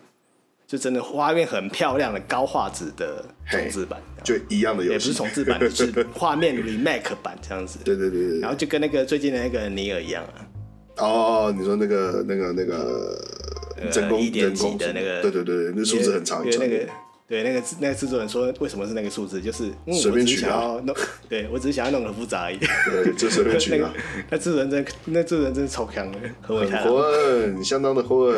就真的画面很漂亮的高画质的重置版，就一样的游戏，也不是重置版，就是画面 remake 版这样子。对对对对，然后就跟那个最近的那个尼尔一样啊。哦，你说那个那个那个人工一点几的那个，对对对，那数字很长那个。对，那个那个制作人说，为什么是那个数字？就是随便取啊。弄，对我只是想要弄得很复杂而已。对，就随便取啊。那制作人真，那制作人真的超强的，很混，相当的混。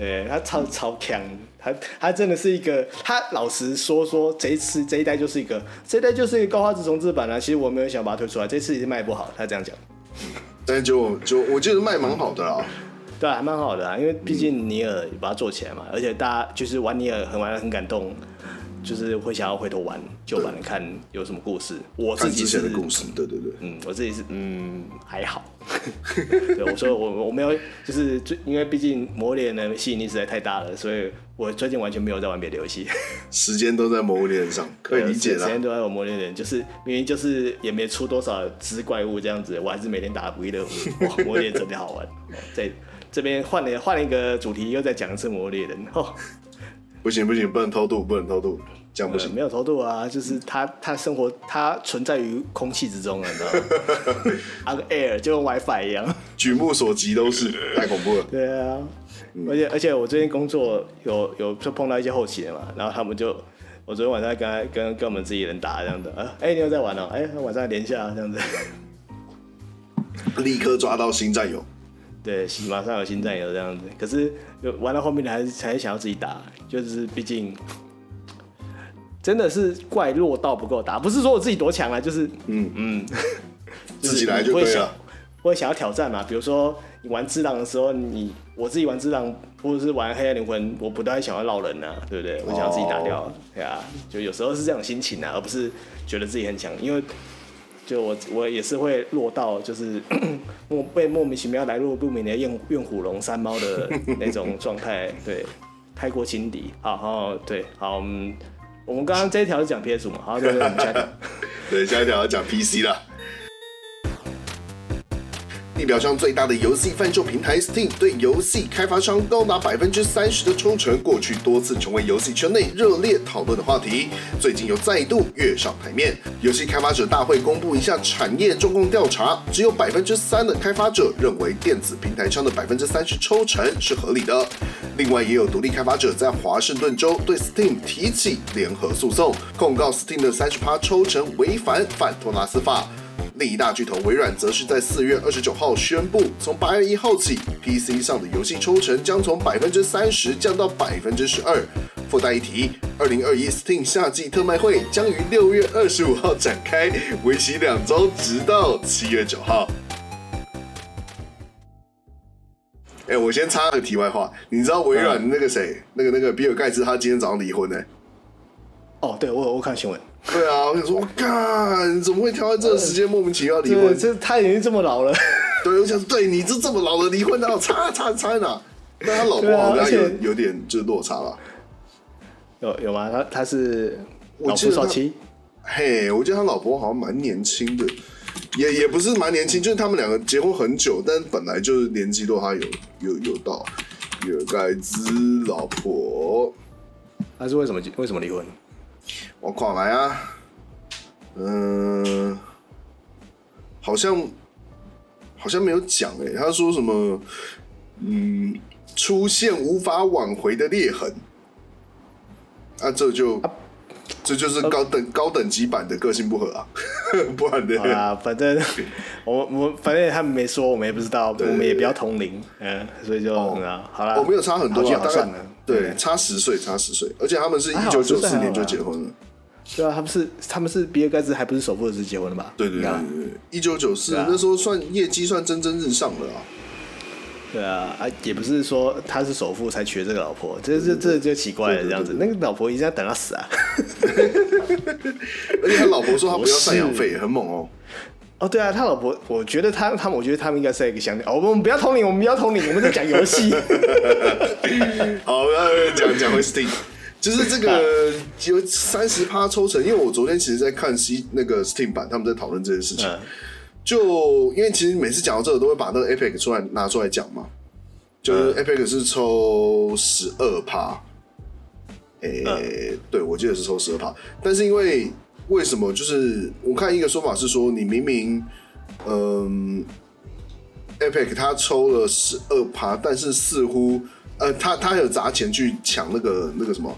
对，他超超强，他他真的是一个，他老实说说，这一次这一代就是一个，这一代就是一个高画质重置版啊。其实我没有想把它推出来，这次也是卖不好，他这样讲。但是就就我觉得卖蛮好的啊。对啊，还蛮好的啊，因为毕竟尼尔把它做起来嘛，而且大家就是玩尼尔很玩的很感动，就是会想要回头玩旧版的看有什么故事。我自己是的故事，对对对，嗯，我自己是嗯还好。对，我说我我没有，就是最因为毕竟魔猎的吸引力实在太大了，所以我最近完全没有在玩别的游戏，时间都在魔猎上，可以理解了。时间都在玩魔猎人，就是明明就是也没出多少只怪物这样子，我还是每天打不亦乐乎。哇，魔猎真的好玩，在。这边换了换了一个主题，又再讲一次魔猎人哦。不行不行，不能偷渡，不能偷渡，这样不行。呃、没有偷渡啊，就是他他生活他存在于空气之中了，你知道吗？啊个 air 就跟 WiFi 一样，举目所及都是，太恐怖了。对啊，嗯、而且而且我最近工作有有就碰到一些后勤的嘛，然后他们就我昨天晚上跟跟跟我们自己人打这样的，啊，哎，你又在玩哦，哎，晚上连下这样子，立刻抓到新战友。对，马上有新战友这样子，可是玩到后面还是还是想要自己打，就是毕竟真的是怪弱到不够打，不是说我自己多强啊，就是嗯嗯，自己来就可以了。我也想要挑战嘛，比如说你玩智狼的时候，你我自己玩智狼，或者是玩黑暗灵魂，我不太想要绕人啊，对不对？我想要自己打掉，哦、对啊，就有时候是这种心情啊，而不是觉得自己很强，因为。就我我也是会落到就是 莫被莫名其妙来路不明的怨怨虎龙山猫的那种状态，对，太过轻敌。好，好，对，好，我们我们刚刚这一条是讲 PS 嘛，好，对对，我们下一条，对，下一条要讲 PC 了。地表上最大的游戏贩售平台 Steam 对游戏开发商高达百分之三十的抽成，过去多次成为游戏圈内热烈讨论的话题，最近又再度跃上台面。游戏开发者大会公布一项产业状况调查，只有百分之三的开发者认为电子平台商的百分之三十抽成是合理的。另外，也有独立开发者在华盛顿州对 Steam 提起联合诉讼，控告 Steam 的三十趴抽成违反反托拉斯法。另一大巨头微软则是在四月二十九号宣布，从八月一号起，PC 上的游戏抽成将从百分之三十降到百分之十二。附带一提，二零二一 Steam 夏季特卖会将于六月二十五号展开，为期两周，直到七月九号。哎、欸，我先插个题外话，你知道微软那个谁、嗯，那个那个比尔盖茨，他今天早上离婚呢、欸？哦，对，我我看新闻。对啊，我想说，我干，怎么会挑在这个时间莫名其妙离婚？这他已经这么老了。对，我想说，对，你这这么老了离婚，然后差差差在哪？但他老婆好像有有点就是落差了。有有吗？他他是老夫少妻？嘿，我记得他老婆好像蛮年轻的，也也不是蛮年轻，就是他们两个结婚很久，但本来就是年纪都他有有有到。比尔盖兹老婆，他是为什么为什么离婚？我看来啊，嗯、呃，好像好像没有讲哎，他说什么？嗯，出现无法挽回的裂痕，啊，这就、啊、这就是高等、啊、高等级版的个性不合啊，不然的啊，反正 我我反正他们没说，我们也不知道，我们也不要同龄，嗯，所以就、好了，我没有差很多啊，大概。对，差十岁，差十岁，而且他们是一九九四年就结婚了。对啊，他们是他们是比尔盖茨还不是首富的时候结婚的吧？对对对对对，一九九四那时候算业绩算蒸蒸日上了啊。对啊啊，也不是说他是首富才娶这个老婆，这这这就奇怪了这样子。那个老婆一定要等他死啊！而且他老婆说他不要赡养费，很猛哦。哦，对啊，他老婆，我觉得他他们，我觉得他们应该是一个相哦，我们不要同领，我们不要同领，我们在讲游戏。好，那讲讲回 Steam，就是这个有三十趴抽成，因为我昨天其实在看 C 那个 Steam 版，他们在讨论这件事情。嗯、就因为其实每次讲到这个，都会把那个 Epic 出来拿出来讲嘛，就是 Epic 是抽十二趴，诶、欸，对，我记得是抽十二趴，但是因为。为什么？就是我看一个说法是说，你明明，嗯，Epic 他抽了十二趴，但是似乎，呃，他他有砸钱去抢那个那个什么，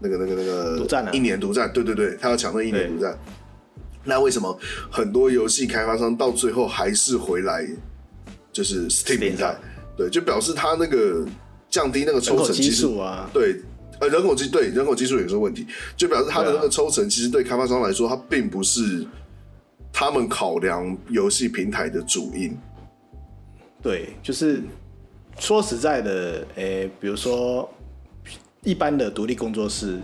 那个那个那个独占啊，一年独占，对对对，他要抢那一年独占。那为什么很多游戏开发商到最后还是回来就是 Steam 平台？对，就表示他那个降低那个抽成基数啊，对。呃，人口基对人口基数也是问题，就表示他的那个抽成，其实对开发商来说，它并不是他们考量游戏平台的主因。对，就是说实在的，诶、欸，比如说一般的独立工作室，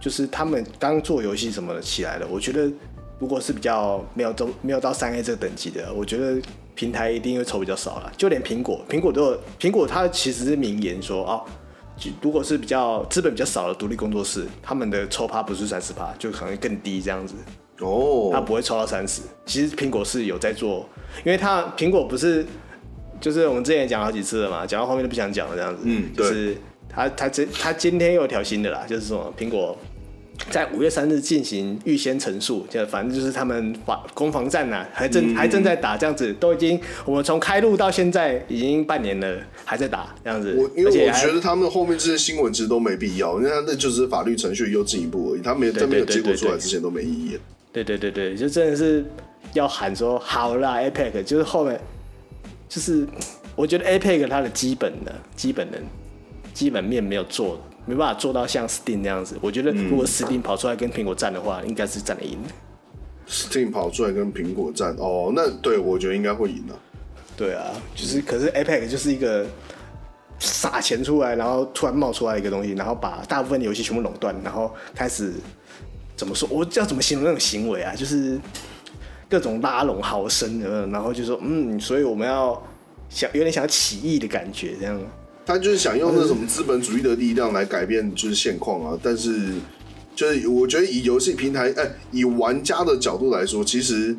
就是他们刚做游戏什么的起来的，我觉得如果是比较没有都没有到三 A 这个等级的，我觉得平台一定会抽比较少了。就连苹果，苹果都有，苹果它其实是明言说啊。哦如果是比较资本比较少的独立工作室，他们的抽趴不是三十趴，就可能更低这样子。哦、oh.，他不会抽到三十。其实苹果是有在做，因为他苹果不是，就是我们之前讲好几次了嘛，讲到后面都不想讲了这样子。嗯，就是他他这他今天又有条新的啦，就是说苹果。在五月三日进行预先陈述，就反正就是他们防攻防战呐、啊，还正、嗯、还正在打，这样子都已经，我们从开录到现在已经半年了，还在打这样子。我因为我觉得他们后面这些新闻其实都没必要，因为他那就是法律程序又进一步而已，他没在没有结果出来之前都没意义。对对对对，就真的是要喊说好啦 a p e c 就是后面就是我觉得 a p e c 它的基本的基本的基本面没有做。没办法做到像 Steam 那样子，我觉得如果 Steam 跑出来跟苹果战的话，嗯、应该是战得赢的。Steam 跑出来跟苹果战，哦，那对我觉得应该会赢的。对啊，就是可是 APEC 就是一个撒钱出来，然后突然冒出来一个东西，然后把大部分的游戏全部垄断，然后开始怎么说？我要怎么形容那种行为啊？就是各种拉拢豪绅，然后就说嗯，所以我们要想有点想要起义的感觉，这样。他就是想用那什么资本主义的力量来改变就是现况啊，但是就是我觉得以游戏平台哎、欸，以玩家的角度来说，其实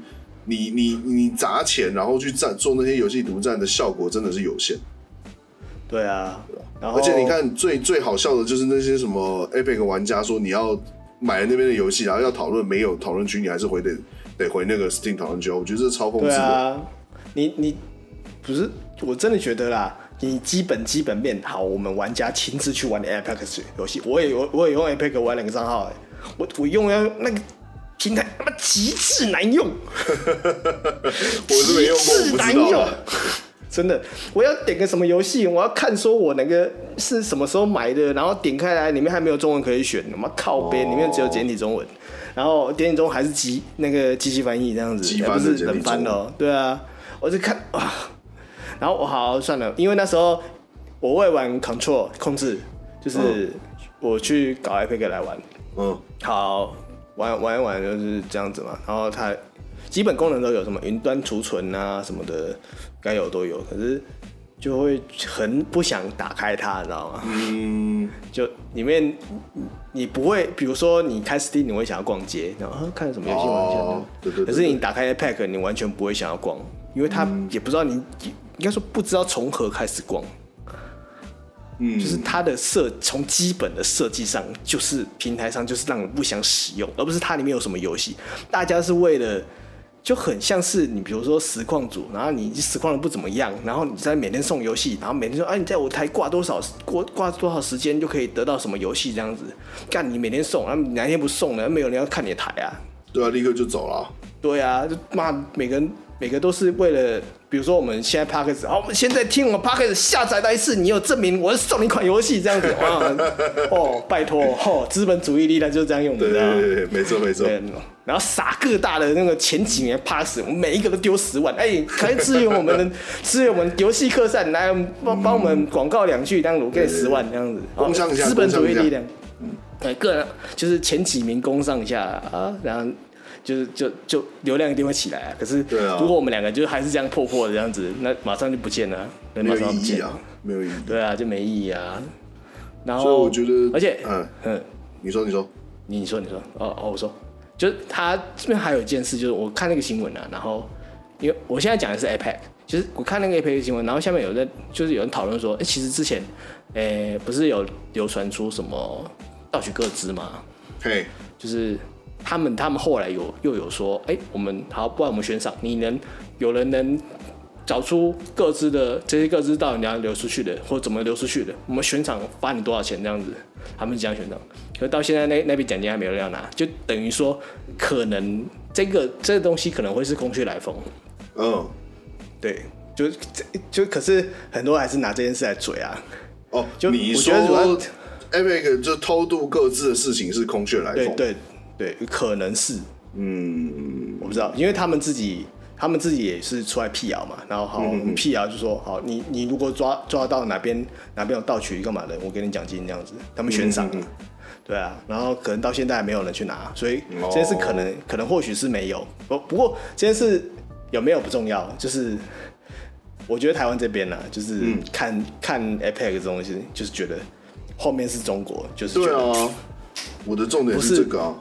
你你你砸钱然后去赚做那些游戏独占的效果真的是有限。对啊，然后而且你看最最好笑的就是那些什么 Epic 玩家说你要买了那边的游戏，然后要讨论没有讨论区，你还是回得得回那个 Steam 讨论区。我觉得这超讽刺的。对啊，你你不是我真的觉得啦。你基本基本面好，我们玩家亲自去玩的 Apex 游戏，我也我我也用 Apex 玩两个账号哎，我我用要那个平台他妈极致难用，我是没用过，极致难用，真的，我要点个什么游戏，我要看说我那个是什么时候买的，然后点开来里面还没有中文可以选，他妈靠边，里面只有简体中文，然后简体中文还是机那个机器翻译这样子，还不是人翻的哦，对啊，我就看啊。然后我好，好算了，因为那时候我会玩 Control 控制，就是我去搞 Epic 来玩。嗯，好玩玩一玩就是这样子嘛。然后它基本功能都有什么云端储存啊什么的，该有都有。可是就会很不想打开它，你知道吗？嗯，就里面你不会，比如说你开 Steam 你会想要逛街，然后看什么游戏玩一下。哦，对对对对。可是你打开 Epic 你完全不会想要逛，因为它也不知道你。应该说不知道从何开始逛，嗯，就是它的设从基本的设计上，就是平台上就是让人不想使用，而不是它里面有什么游戏。大家是为了就很像是你比如说实况组，然后你实况的不怎么样，然后你在每天送游戏，然后每天说哎、啊、你在我台挂多少挂挂多少时间就可以得到什么游戏这样子，干你每天送，然后哪天不送了？没有人要看你的台啊？对啊，立刻就走了。对啊，就骂每个人。每个都是为了，比如说我们现在 Podcast 好，我们现在听我们 Podcast 下载到一次，你有证明，我送你一款游戏这样子 啊？哦，拜托，哦，资本主义力量就是这样用的，对对对，没错没错。然后撒各大的那个前几年 Podcast，我们每一个都丢十万，哎，可以支援我们的，支援我们游戏客栈，来帮帮我们广告两句，这样子我给十万这样子，工商一下，资本主义力量，对，个人就是前几名攻上一下啊，然后。就是就就流量一定会起来啊，可是如果我们两个就还是这样破破的这样子，那马上就不见了，马上不见啊，没有意义，对啊，就没意义啊。然后所以我觉得，而且嗯。嗯，你说你说。你说你说。哦哦，我说，就是他这边还有一件事，就是我看那个新闻啊，然后因为我现在讲的是 iPad，就是我看那个 APEC 新闻，然后下面有人就是有人讨论说，哎，其实之前哎不是有流传出什么盗取个资吗？嘿，就是。他们他们后来有又有说，哎、欸，我们好，不然我们悬赏，你能有人能找出各自的这些各自到底哪流出去的，或者怎么流出去的，我们悬赏发你多少钱这样子，他们是这样悬赏。可是到现在那那笔奖金还没有人要拿，就等于说可能这个这个东西可能会是空穴来风。嗯、oh.，对，就就可是很多人还是拿这件事来嘴啊。哦、oh,，就你说 Epic 就偷渡各自的事情是空穴来风，对对。对，可能是，嗯，我不知道，因为他们自己，他们自己也是出来辟谣嘛，然后好辟谣就说，好，你你如果抓抓到哪边哪边有盗取干嘛的，我给你奖金这样子，他们悬赏，对啊，然后可能到现在还没有人去拿，所以这件事可能可能或许是没有，不不过这件事有没有不重要，就是我觉得台湾这边呢，就是看、嗯、看 APEC 这东西，就是觉得后面是中国，就是对啊，我的重点是这个啊。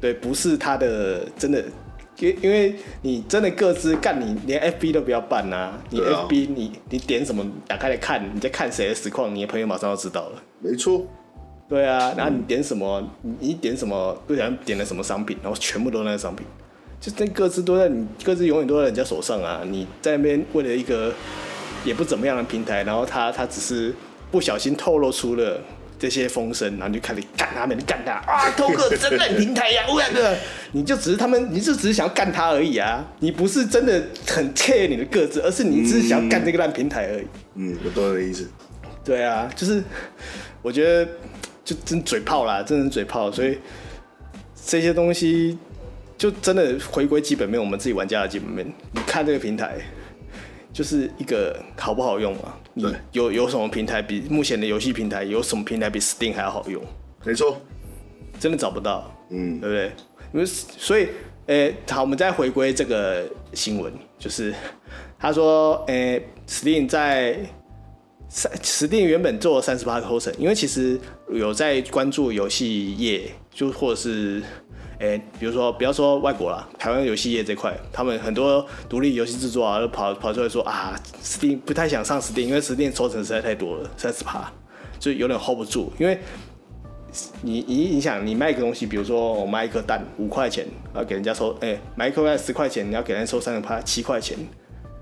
对，不是他的真的，因因为你真的各自干，你连 FB 都不要办呐、啊。你 FB 你你点什么打开来看，你在看谁的实况，你的朋友马上就知道了。没错。对啊，然后你点什么，你点什么，不想点了什么商品，然后全部都是那个商品，就那各自都在你各自永远都在人家手上啊。你在那边为了一个也不怎么样的平台，然后他他只是不小心透露出了。这些风声，然后就开始干他们，干他啊！偷个真烂平台呀、啊，我两个，你就只是他们，你就只是想要干他而已啊！你不是真的很 care 你的个子，而是你只是想要干这个烂平台而已。嗯，我懂你的意思。对啊，就是我觉得就真嘴炮啦，真的嘴炮，所以这些东西就真的回归基本面，我们自己玩家的基本面。你看这个平台。就是一个好不好用嘛？对有有什么平台比目前的游戏平台有什么平台比 Steam 还要好用？没错，真的找不到，嗯，对不对？因为所以，诶、欸，好，我们再回归这个新闻，就是他说，诶、欸，Steam 在三，Steam 原本做了三十八个 host，因为其实有在关注游戏业，就或者是。哎、比如说不要说外国啦，台湾游戏业这块，他们很多独立游戏制作啊，都跑跑出来说啊，Steam 不太想上 Steam，因为 Steam 抽成实在太多了，三十趴，就有点 hold 不住。因为你你你想，你卖一个东西，比如说我卖一颗蛋五块钱，要给人家收，哎、买一颗蛋十块钱，你要给人家收三十趴七块钱，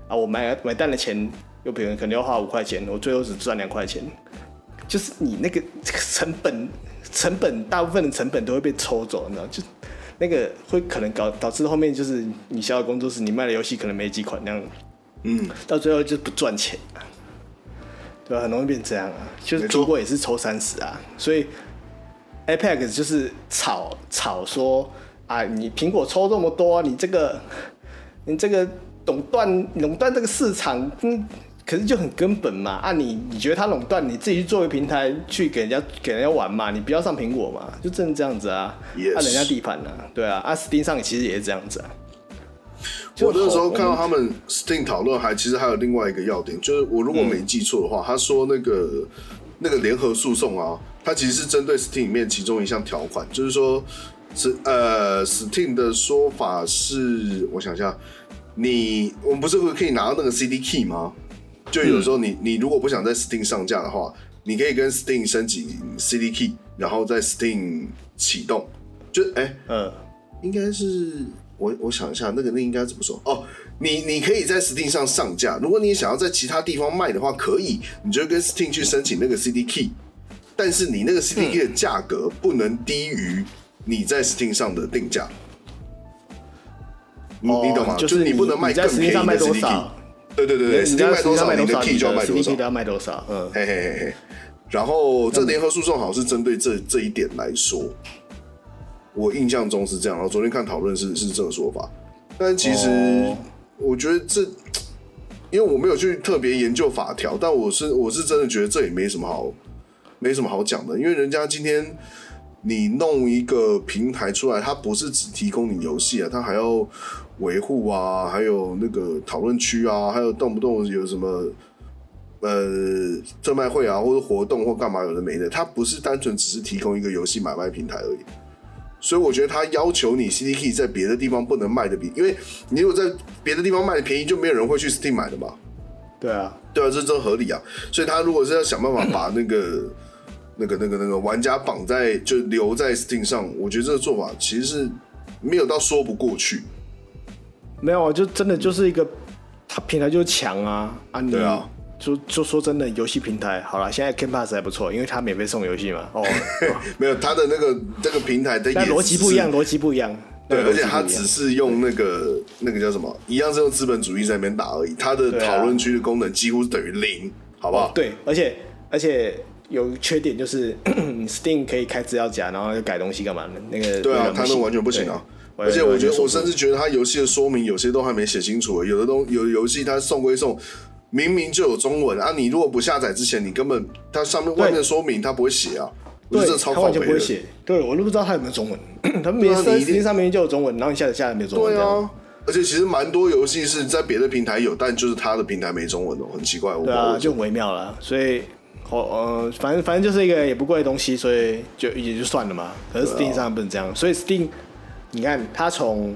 啊，我买买蛋的钱又比如可能要花五块钱，我最后只赚两块钱，就是你那个这个成本。成本大部分的成本都会被抽走，你知道？就那个会可能搞导致后面就是你小小工作室，你卖的游戏可能没几款那样，嗯，到最后就不赚钱，对吧？很容易变这样啊。就是苹果也是抽三十啊，所以 Apex 就是炒炒说啊，你苹果抽这么多，你这个你这个垄断垄断这个市场，嗯。可是就很根本嘛，啊你你觉得他垄断，你自己去作为平台去给人家给人家玩嘛，你不要上苹果嘛，就真的这样子啊，按 Yes. 人家地盘啊，对啊，啊 Steam 上其实也是这样子啊。我那个时候看到他们 Steam 讨论，还其实还有另外一个要点，就是我如果没记错的话，嗯、他说那个那个联合诉讼啊，他其实是针对 Steam 里面其中一项条款，就是说是呃 Steam 的说法是，我想一下，你我们不是会可以拿到那个 CD key 吗？就有时候你你如果不想在 Steam 上架的话，你可以跟 Steam 申请 CD key，然后在 Steam 启动。就哎，欸、嗯，应该是我我想一下，那个那应该怎么说？哦，你你可以在 Steam 上上架，如果你想要在其他地方卖的话，可以，你就跟 Steam 去申请那个 CD key，但是你那个 CD key 的价格不能低于你在 Steam 上的定价。你你懂吗？就是你不能卖更便宜的 CD key。对对对对，Steam 卖多少，你的 key 就要卖多少。要卖多少？嗯，嘿嘿嘿嘿。然后这联合诉讼好像是针对这这一点来说，我印象中是这样。然后昨天看讨论是是这个说法，但其实我觉得这，因为我没有去特别研究法条，但我是我是真的觉得这也没什么好没什么好讲的，因为人家今天你弄一个平台出来，它不是只提供你游戏啊，它还要。维护啊，还有那个讨论区啊，还有动不动有什么呃特卖会啊，或者活动或干嘛有的没的，它不是单纯只是提供一个游戏买卖平台而已。所以我觉得他要求你 CD key 在别的地方不能卖的比，因为你如果在别的地方卖的便宜，就没有人会去 Steam 买的嘛。对啊，对啊，这这合理啊。所以他如果是要想办法把那个那个那个那个玩家绑在就留在 Steam 上，我觉得这个做法其实是没有到说不过去。没有啊，就真的就是一个，它平台就是强啊啊！对啊，就就说真的，游戏平台好了，现在 Game Pass 还不错，因为它免费送游戏嘛。哦，没有，它的那个这个平台的但逻辑不一样，逻辑不一样。对，而且它只是用那个那个叫什么，一样是用资本主义在那边打而已。它的讨论区的功能几乎是等于零，好不好？对，而且而且有缺点就是 Steam 可以开资料夹，然后就改东西干嘛的？那个对啊，它那完全不行啊。而且我觉得，我甚至觉得他游戏的说明有些都还没写清楚。有的东有的游戏他送归送，明明就有中文啊！你如果不下载之前，你根本它上面外面的说明他不会写啊。对，他完全不会写。对，我都不知道他有没有中文。他明明实际上明明就有中文，然后你下载下来没有中文。对啊，而且其实蛮多游戏是在别的平台有，但就是他的平台没中文哦，很奇怪。对啊，就微妙了。所以，呃，反正反正就是一个也不贵的东西，所以就也就算了嘛。可是 Steam 上不能这样，所以 Steam。你看，它从，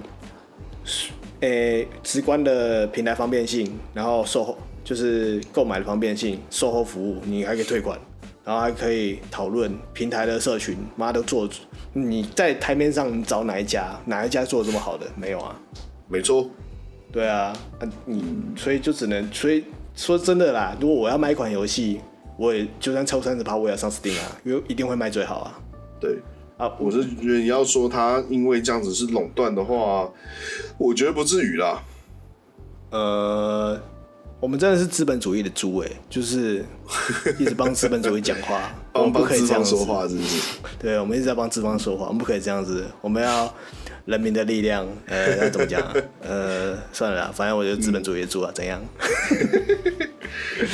诶，直观的平台方便性，然后售后就是购买的方便性，售后服务，你还可以退款，然后还可以讨论平台的社群，妈都做，你在台面上你找哪一家，哪一家做的这么好的？没有啊，没错，对啊，你所以就只能，所以说真的啦，如果我要卖一款游戏，我也就算抽三十趴，我也要上 Steam 啊，因为一定会卖最好啊，对。啊，我是觉得你要说他因为这样子是垄断的话，我觉得不至于啦。呃，我们真的是资本主义的猪哎，就是一直帮资本主义讲话，我们不可以这样说话，是不是？对，我们一直在帮资方说话，我们不可以这样子，我们要人民的力量。呃，要怎么讲啊？呃，算了啦，反正我就是资本主义的猪啊，怎样？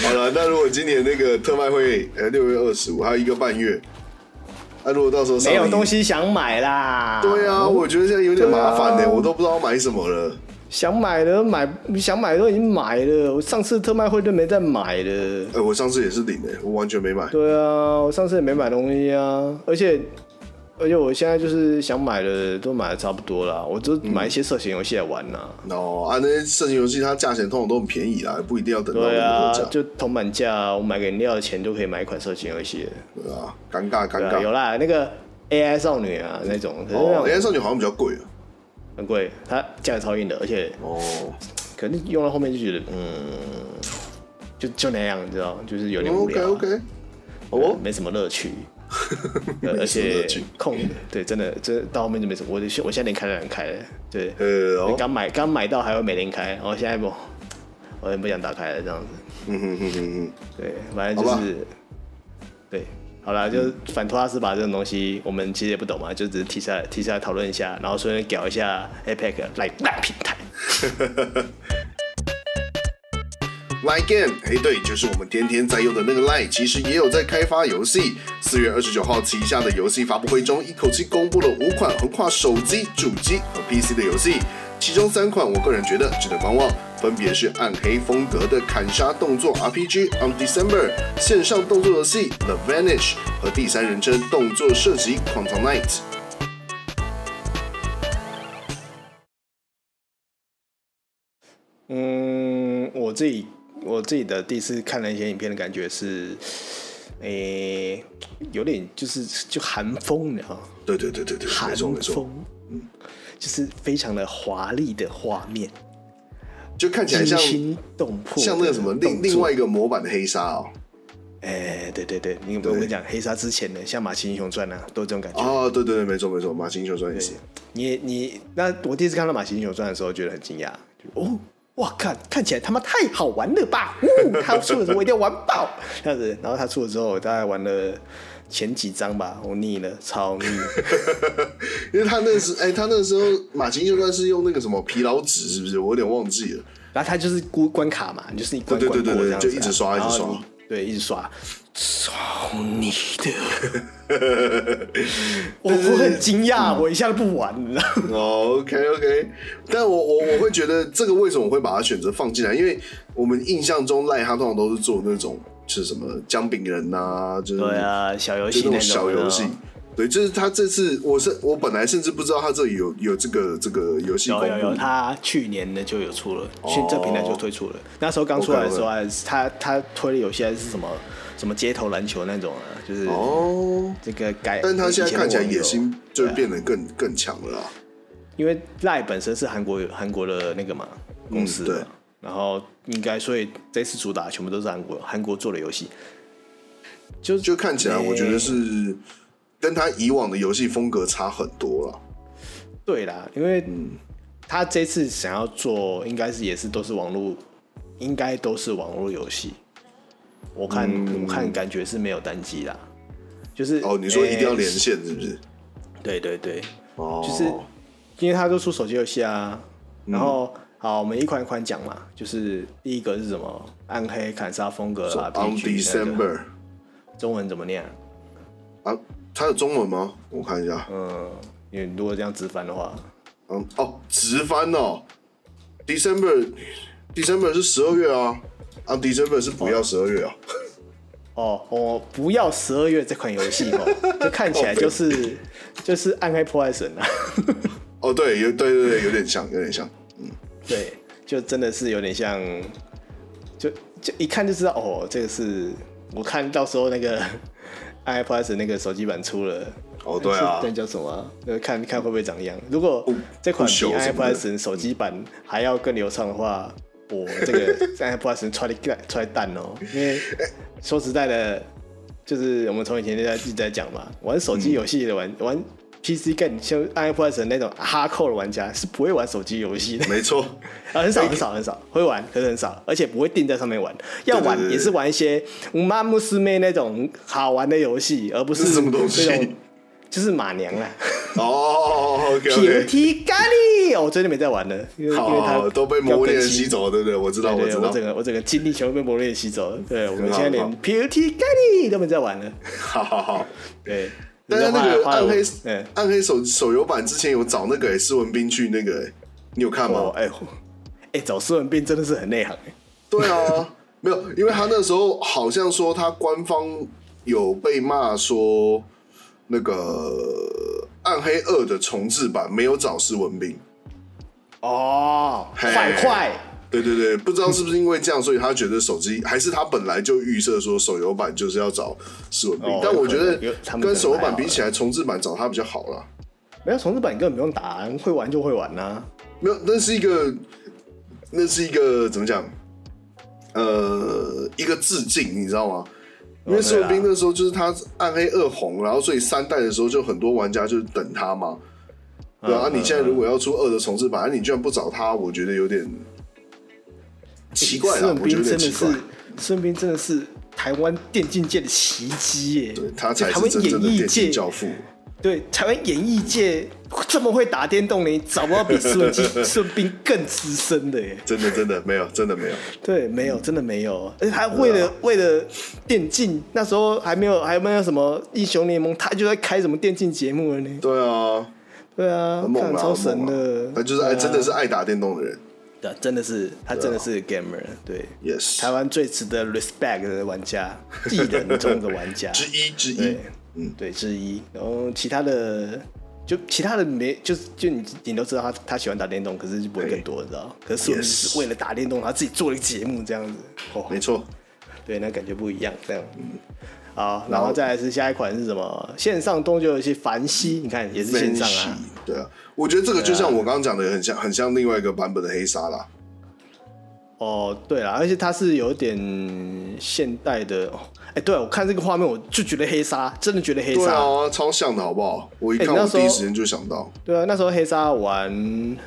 好了，那如果今年那个特卖会，呃，六月二十五还有一个半月。那、啊、如果到时候没有东西想买啦，对啊，我觉得现在有点麻烦呢，啊、我都不知道买什么了。想买的买，想买的都已经买了。我上次特卖会都没再买了。哎、欸，我上次也是领的，我完全没买。对啊，我上次也没买东西啊。而且而且我现在就是想买的都买的差不多了，我就买一些色情游戏来玩呐。哦啊，那些色情游戏它价钱通常都很便宜啦，不一定要等到对啊就铜板价，我买个饮料的钱就可以买一款色情游戏了。对啊，尴尬尴尬。有啦，那个 AI 少女啊那种，可是那哦，AI 少女好像比较贵啊。很贵，它价格超硬的，而且哦，可能用到后面就觉得，嗯，就就那样，你知道，就是有点无聊啊、OK，对哦，没什么乐趣。而且什么乐趣控对，真的，这到后面就没什么。我就我现在连开都懒开了，对，呃，哦，刚买刚买到还会每天开，然后现在不，我也不想打开了这样子。嗯哼哼哼哼，对，反正就是，对，好啦，就是反托拉斯把这种东西，我们其实也不懂嘛，就只是提出来提出来讨论一下，然后顺便搞一下 APEC 来烂平台。Line Game，哎，对，就是我们天天在用的那个 Line，其实也有在开发游戏。四月二十九号旗下的游戏发布会中，一口气公布了五款横跨手机、主机和 PC 的游戏，其中三款我个人觉得值得观望，分别是暗黑风格的砍杀动作 RPG On December、线上动作游戏 The Vanish 和第三人称动作射击 Quantum Night。嗯，我自己我自己的第一次看了一些影片的感觉是，诶、有点就是就寒风，你知道吗？对对对对对，没韩错没错风，，嗯，就是非常的华丽的画面，就看起来像惊心动魄像那个什么另另外一个模板的黑沙哦。哎、对对对，你我对跟你讲，黑沙之前的像《马奇英雄传》啊，都有这种感觉。哦，对对对，没错没错，马奇英雄传也是。你你那我第一次看到《马奇英雄传》的时候，觉得很惊讶，就哦，哇，看看起来他妈太好玩了吧！呜，他出了之后我一定要玩爆，这样子。然后他出了之后，我大概玩了前几张吧，我腻了，超腻。因为他那时，哎、他那时候马琴就算是用那个什么疲劳纸，是不是？我有点忘记了。然后他就是关关卡嘛，就是一关关过这样子啊就一直刷一直刷对，一直刷，超腻的。我我很惊讶，我一下都不玩，你知道吗？哦，OK OK，但我我我会觉得这个为什么我会把它选择放进来？因为我们印象中赖他通常都是做那种就是什么姜饼人呐、啊，就是对啊，小游戏那种种小游戏。对，就是他这次，我是我本来甚至不知道他这里有有这个这个游戏。有有有，他去年的就有出了，哦去这平台就推出了。那时候刚出来的时候还是，他他推的游戏还是什么什么街头篮球那种啊，就是哦，这个改。但他现在看起来野心就变得更、更强了啦。因为赖本身是韩国韩国的那个嘛公司对然后应该所以这次主打全部都是韩国韩国做的游戏，就就看起来，我觉得欸是跟他以往的游戏风格差很多了。对啦，因为嗯他这次想要做，应该是也是都是网络，应该都是网络游戏。我看、我看感觉是没有单机啦，就是嗯哦，你说一定要欸连线是不是？对对对，哦，就是因为他都出手机游戏啊。嗯然后好，我们一款一款讲嘛，就是第一个是什么？暗黑砍杀风格啊 On December 中文怎么念啊？啊，它有中文吗？我看一下。嗯，因为如果这样直翻的话，嗯，哦，直翻哦，December December 是十二月啊，啊，December 是不要十二月啊。哦，我不要十二月这款游戏哦，就看起来就是就是暗黑破坏神啊，哦，对，有对对对，有点像，有点像。嗯对，就真的是有点像，就就一看就知道哦，这个是我看到时候那个 暗黑破坏神那个手机版出了。哦，对啊那，叫什么啊？那看看会不会长一样。如果这款比不朽什么的 iPad 手机版还要更流畅的话，我这个 iPad 出来的出来蛋哦。因为说实在的，就是我们从以前就在一直在讲嘛，玩手机游戏的玩、玩 PC 更像 iPad 那种哈扣的玩家是不会玩手机游戏的。没错，啊，很少很少很少会玩，可是很少，而且不会定在上面玩。要玩也是玩一些五妈木师妹那种好玩的游戏，而不是什么东西就是马娘啦。哦，OK 皮 OK，提咖喱，哦我最近没在玩了，因为因为它好，都被魔物猎人吸走了，对不对？我知道，我知道我整。个我整个精力全部被魔猎人吸走了。对，我们现在连皮提咖喱都没在玩了。好好好。对，但是那个暗黑嗯，暗黑手手游版之前有找那个欸施文斌去那个欸，你有看吗？哦，哎，哎，找斯文斌真的是很内行哎。对啊，没有，因为他那时候好像说他官方有被骂说那个暗黑二的重置版没有找施文斌。哦，嘿坏坏。对对对，不知道是不是因为这样，所以他觉得手机还是他本来就预设说手游版就是要找施文斌，哦但我觉得跟手游版比起来，重置版找他比较好啦。没有重置版，你根本不用打，会玩就会玩呐、啊。没有，那是一个，那是一个怎么讲？呃，一个致敬，你知道吗？因为孙文斌那时候就是他暗黑二红，然后所以三代的时候就很多玩家就是等他嘛。对啊，你现在如果要出二的重置版，你居然不找他，我觉得有点奇怪了。我觉得有点奇怪。施文彬真的是台湾电竞界的奇迹耶！对，他才是真正的电竞教父。对，台湾演艺界这么会打电动的，你找不到比施文彬施文彬更资深的耶！真的，真的没有，真的没有。对，没有，真的没有。而且他为了、啊、为了电竞，那时候还没有还没有什么英雄联盟，他就在开什么电竞节目了呢？对啊，对啊，看超神的。他就是爱，啊、真的是爱打电动的人。对，真的是他真的是 gamer。对，yes，台湾最值得 respect 的玩家，艺人中的玩家之一之一。嗯，对，之一。然后其他的，就其他的没，就是就你你都知道他他喜欢打电动，可是就不会更多，你知道？可是我是为了打电动，他自己做了一个节目这样子。哦，没错，对，那感觉不一样。这样，嗯，好，然后再来是下一款是什么？线上动作游戏《凡西》，你看也是线上啊。对啊，我觉得这个就像我刚刚讲的，很像很像另外一个版本的黑沙啦。哦，对了，而且它是有点现代的。哎、欸，对，我看这个画面，我就觉得黑沙真的觉得黑沙，对啊，超像的好不好？我一看，我第一时间就想到、欸。对啊，那时候黑沙玩，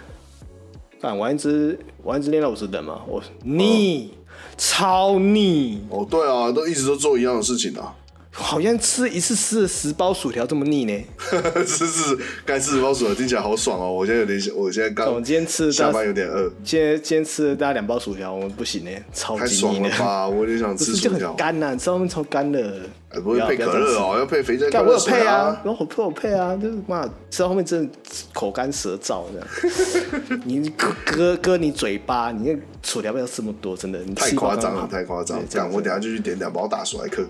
反玩一只玩一只练到五十等嘛，我腻，超腻。哦，对啊，都一直都做一样的事情啊。好像吃一次吃了十包薯条这么腻呢？是是，该吃十包薯条听起来好爽哦！我现在有点，我现在刚，我今天吃下班有点饿。今天今天吃了大概两包薯条，我们不行呢，超级爽了吧！我有点想吃薯条。干呐，吃后面超干的。不会配可乐哦，要配肥宅可乐。我有配啊，然后我配我配啊，就是妈吃到后面真的口干舌燥这样。你割割你嘴巴，你那薯条不要吃那么多，真的。太夸张了，太夸张！这样我等下就去点两包大薯来嗑。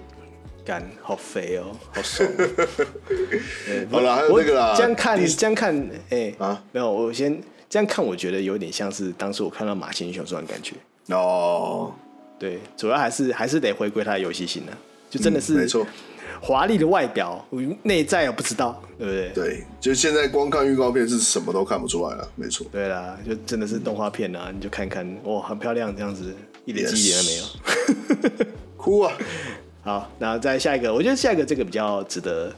干，好肥哦，好爽。好了，还有那个啦。这样看，这样看，哎、欸、啊，没有，我先这样看，我觉得有点像是当时我看到《马戏英雄传》的感觉。哦，对，主要还是还是得回归它的游戏性呢，就真的是、嗯、没错。华丽的外表，内在我不知道，对不对？对，就现在光看预告片是什么都看不出来了，没错。对啦，就真的是动画片啊，你就看看，哇，很漂亮，这样子一点记忆点都没有。哭啊！好，然后再下一个，我觉得下一个这个比较值得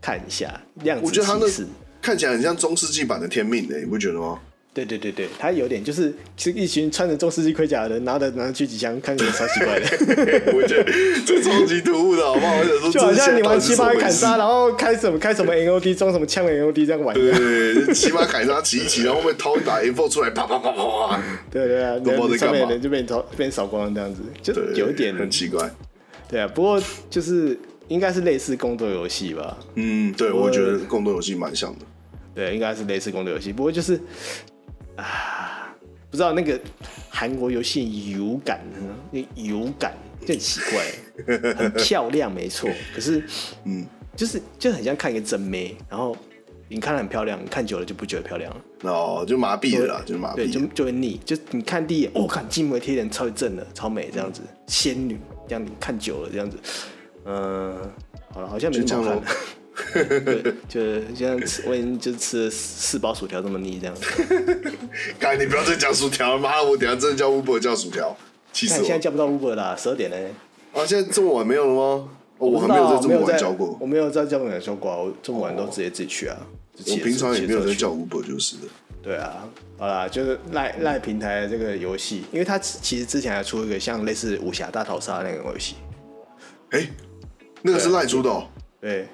看一下。量子骑士，我觉得他那看起来很像中世纪版的天命的，你不觉得吗？对对对对，他有点就是是一群穿着中世纪盔甲的人，拿着拿着狙击枪，看起来超奇怪的。我觉得这超级突兀的，好不好？我想说，就好像你玩骑马砍杀，然后开什么开什么 NOD 装什么枪 NOD 这样玩。对对对，骑马砍杀骑一骑，然后后面掏一把 M4 出来，啪啪啪啪啪。对对啊，上面的人就被你掏被你扫光了，这样子就有一点很奇怪。对啊，不过就是应该是类似宫斗游戏吧。嗯，对，我觉得宫斗游戏蛮像的。对，应该是类似宫斗游戏，不过就是啊，不知道那个韩国游戏油感，那油感就很奇怪，很漂亮没错，可是嗯，就是就很像看一个真妹，然后你看它很漂亮，你看久了就不觉得漂亮了。哦，就麻痹了啦，就麻痹，对，就就会腻。就你看第一眼，哦，看惊为天人，超正的，超美，这样子，仙女。这样你看久了，这样子，嗯、呃，好了，好像没什么好看的，就像我已经就吃了四包薯条这么腻这样子。干，你不要再讲薯条了，妈，我等下真的叫 Uber 叫薯条，气死我！现在叫不到 Uber 啦，十二点嘞。啊，现在这么晚没有了吗？哦，我还没有在这么晚叫过，我没有在这么晚叫过，我这么晚都直接自己去啊。我平常也没有在叫 Uber 就是的。对啊，好啦，就是赖赖平台的这个游戏，因为它其实之前还出一个像类似武侠大逃杀那个游戏。哎、欸，那个是赖出的、喔。对。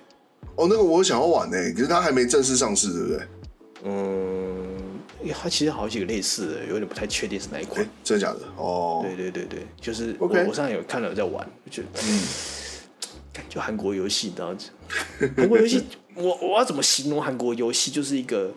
哦，那个我想要玩呢、欸，可是它还没正式上市，对不对？嗯，它其实好几个类似的，有点不太确定是哪一款、欸。真的假的？哦。对对对对，就是我.我上次有看了在玩，就嗯，感觉韩国游戏，你知道吗？韩国游戏，我我要怎么形容韩国游戏？就是一个。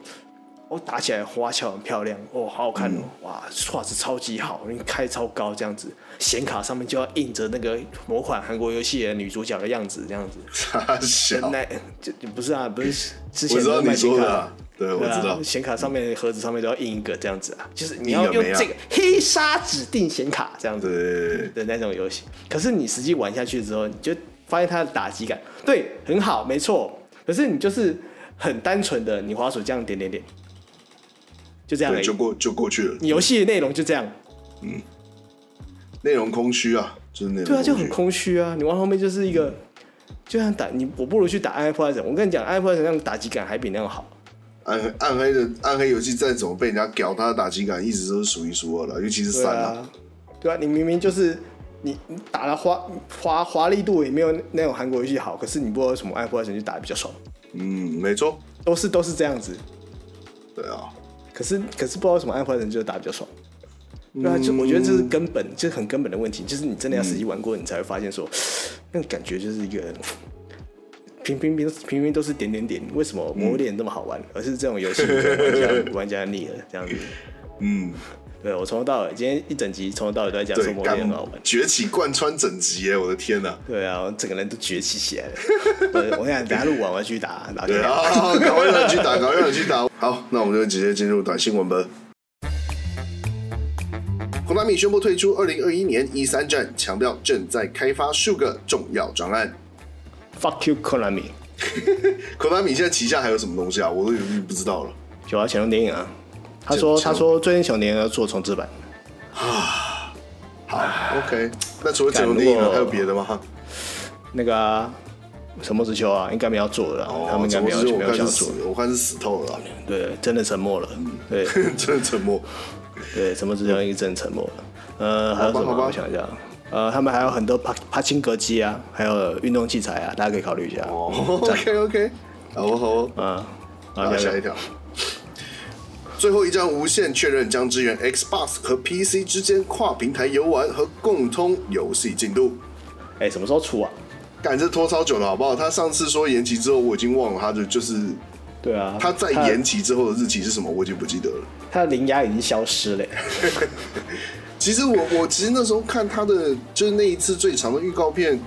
哦，打起来花俏很漂亮，哦，好好看哦，嗯、哇，画质超级好，你开超高这样子，显卡上面就要印着那个某款韩国游戏的女主角的样子，这样子。傻小，那就不是啊，不是 之前的卖显卡，对，我知道，显、啊、卡上面盒子上面都要印一个这样子啊，就是你要用这个黑沙指定显卡这样子的那种游戏。可是你实际玩下去之后，你就发现它的打击感，对，很好，没错。可是你就是很单纯的，你滑鼠这样点点点。就这样，就过就过去了。你游戏的内容就这样，嗯，内容空虚啊，就是那容。对啊，就很空虚啊。你玩后面就是一个，就像打你，我不如去打暗黑破坏神。我跟你讲，暗黑破坏神那种打击感还比那样好。暗暗黑的暗黑游戏再怎么被人家屌，它的打击感一直都是数一数二的，尤其是三啊。对啊，你明明就是你你打的华华华丽度也没有那种韩国游戏好，可是你不知道为什么暗黑破坏神就打的比较爽。嗯，没错，都是都是这样子。对啊。可是，可是不知道为什么暗坏人就打比较爽，对啊，就我觉得这是根本，就是很根本的问题，就是你真的要实际玩过，你才会发现说，那个感觉就是一个平平平平平都是点点点，为什么魔点这么好玩？而是这种游戏玩家 玩家腻了这样子，嗯。对，我从头到尾，今天一整集从头到尾都在讲说魔猎很好玩，崛起贯穿整集哎，我的天哪！对啊，我整个人都崛起起来了。我想等下录完我要去打，打对啊，赶快让去打，赶快让去打。好，那我们就直接进入短新闻吧。Konami 宣布退出二零二一年一三展，强调正在开发数个重要专案。Fuck you, Konami。Konami 现在旗下还有什么东西啊？我都已经不知道了。有啊，潜龙谍影啊。他说：“他说最近小年要做重置版。”啊，好，OK。那除了潜龙谍影还有别的吗？那个啊，沉默之丘啊，应该没有做了。他们应该没有没有想做。我看是死透了。对，真的沉默了。对，真的沉默。对，沉默之丘应该真沉默了。呃，还有什么？我想一下。呃，他们还有很多帕帕金格机啊，还有运动器材啊，大家可以考虑一下。哦，OK，OK。好，好，嗯，好，下一条。最后一张无线确认将支援 Xbox 和 PC 之间跨平台游玩和共通游戏进度。哎、欸，什么时候出啊？赶这拖超久了，好不好？他上次说延期之后，我已经忘了他的就是。对啊。他在延期之后的日期是什么？我已经不记得了。他的灵压已经消失了。其实我我其实那时候看他的就是那一次最长的预告片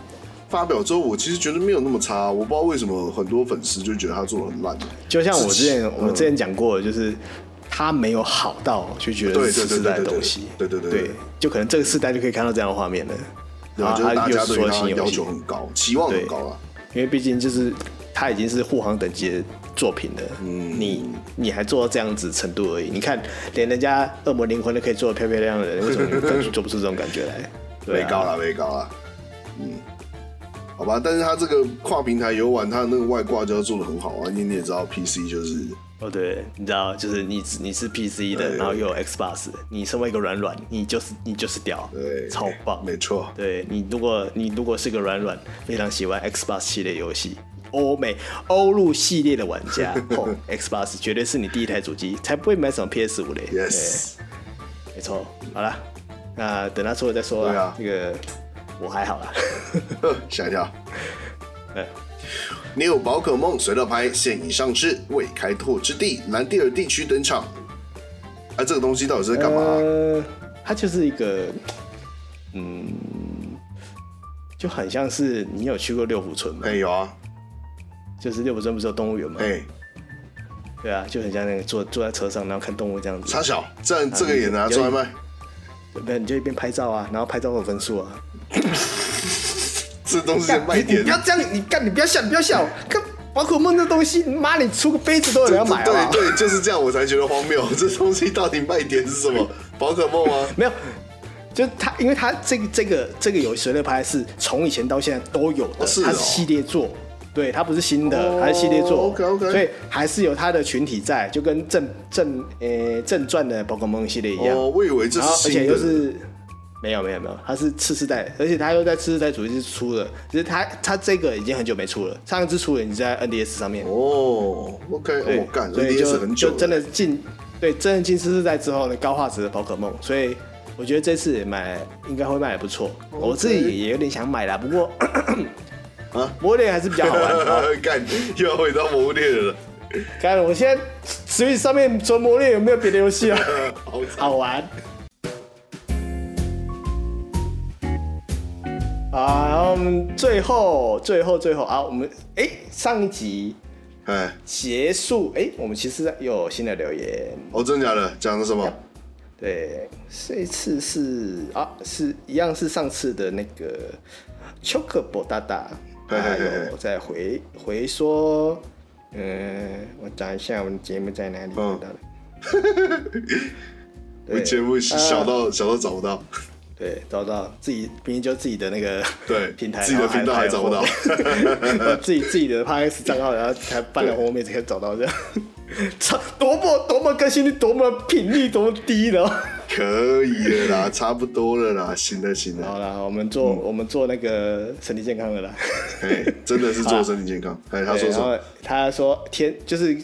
发表之后，我其实觉得没有那么差。我不知道为什么很多粉丝就觉得他做的很烂。就像我之前我之前讲过的，就是。他没有好到就觉得是次世代的东西，对对对对，就可能这个世代就可以看到这样的画面了。然后他又说新要求很高，期望很高啊。因为毕竟就是他已经是护航等级的作品了，嗯，你你还做到这样子程度而已。你看，连人家恶魔灵魂都可以做的漂漂亮亮的人，为什么你做不出这种感觉来？没高了，没高了。嗯，好吧，但是他这个跨平台游玩，他的那个外挂就要做的很好啊。你你也知道，PC 就是。哦，对，你知道，就是你你是 PC 的，然后又有 Xbox，你身为一个软软，你就是你就是屌，对，超棒，没错。对你，如果你如果是个软软，非常喜欢 Xbox 系列游戏，欧美欧陆系列的玩家，哦，Xbox 绝对是你第一台主机，才不会买什么 PS 五嘞。Yes，没错。好了，那等他出了再说了。这个我还好啦。吓一跳。对。Neo 宝可梦随乐拍现已上市，未开拓之地蓝蒂尔地区登场。啊，这个东西到底是在干嘛？呃，它就是一个，嗯，就很像是你有去过六福村吗？哎，有啊，就是六福村不是有动物园吗？哎，对啊，就很像那个坐坐在车上，然后看动物这样子。差小，这这个也拿出来卖？对，你就一边拍照啊，然后拍照有分数啊。这东西卖点，你不要这样，你干，你不要笑，你不要笑。看宝可梦这东西，妈，你出个杯子都有人要买啊！对对，就是这样，我才觉得荒谬。这东西到底卖点是什么？宝可梦吗？没有，就它，因为它这个这个这个游戏随乐拍是从以前到现在都有的，它是系列作，对，它不是新的，它是系列作。OK OK，所以还是有它的群体在，就跟正正呃正传的宝可梦系列一样。哦，我以为这是新的，而且又是。没有没有没有，它是次世代，而且它又在次世代主机出了，其实它它这个已经很久没出了，上一次出了已经在 NDS 上面。哦，OK，我干，所以就就真的进，对，真的进次世代之后呢高画质的宝可梦，所以我觉得这次买应该会卖得不错，我自己也有点想买啦，不过啊，魔猎还是比较好玩的。干，又要回到魔猎了。干，我现在 Switch 上面除了魔猎有没有别的游戏啊？好惨好玩。啊，然后我们最后、最后、最后啊，我们哎、欸、上一集哎，结束，哎、欸，我们其实又有新的留言。哦，真的假的？讲的什么？对，这一次是啊，是一样是上次的那个 Chocobo 大大，还有在回回说，嗯，我找一下我们节目在哪里看到的。我节目小到小到找不到。对，找到自己明明就自己的那个对 平台，自己的频道还找不到，自己自己的 Podcast 账号，然后才搬到后面才可以找到这样，差多么多么更新率多么频率多么低的，可以了啦，差不多了啦，行了行了，好了，我们做、嗯、我们做那个身体健康的啦，真的是做身体健康，哎，他说什么？他说天就是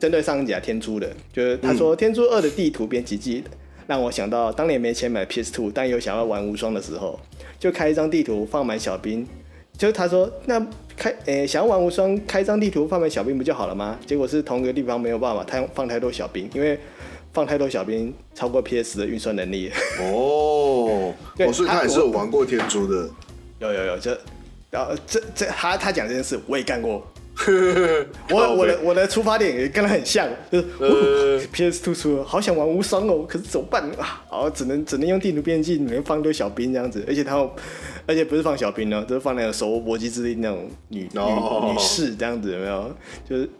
针对上一集啊，天珠的，就是他说天珠二的地图编辑器。让我想到当年没钱买 PS2，但又想要玩无双的时候，就开一张地图放满小兵。就他说，那开诶、欸、想要玩无双，开一张地图放满小兵不就好了吗？结果是同一个地方没有办法太放太多小兵，因为放太多小兵超过 PS 的运算能力。哦，对，所以他也是有玩过天珠的。有有有，这然后这这他他讲这件事，我也干过。我我的我的出发点也跟他很像，就是、呃、PS Two 出了，好想玩无双哦，可是怎么办啊？好，只能只能用地图编辑里面放一堆小兵这样子，而且他而且不是放小兵呢，就是放那个手握搏击之力那种女、哦、女女士这样子，有没有？就是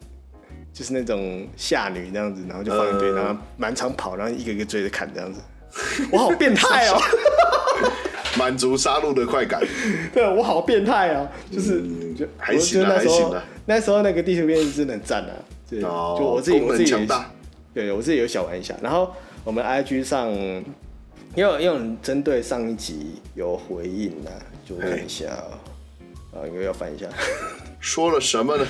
就是那种下女这样子，然后就放一堆，然后满场跑，然后一个一个追着砍这样子，我好变态哦！满足杀戮的快感，对我好变态啊！就是、嗯、就还行啊，还行啊。那时候那个地图编辑真的很赞啊！就就我自己我自己大，对我自己有小玩一下。然后我们 IG 上，因为因为针对上一集有回应啊，就看一下啊，因为要翻一下，说了什么呢？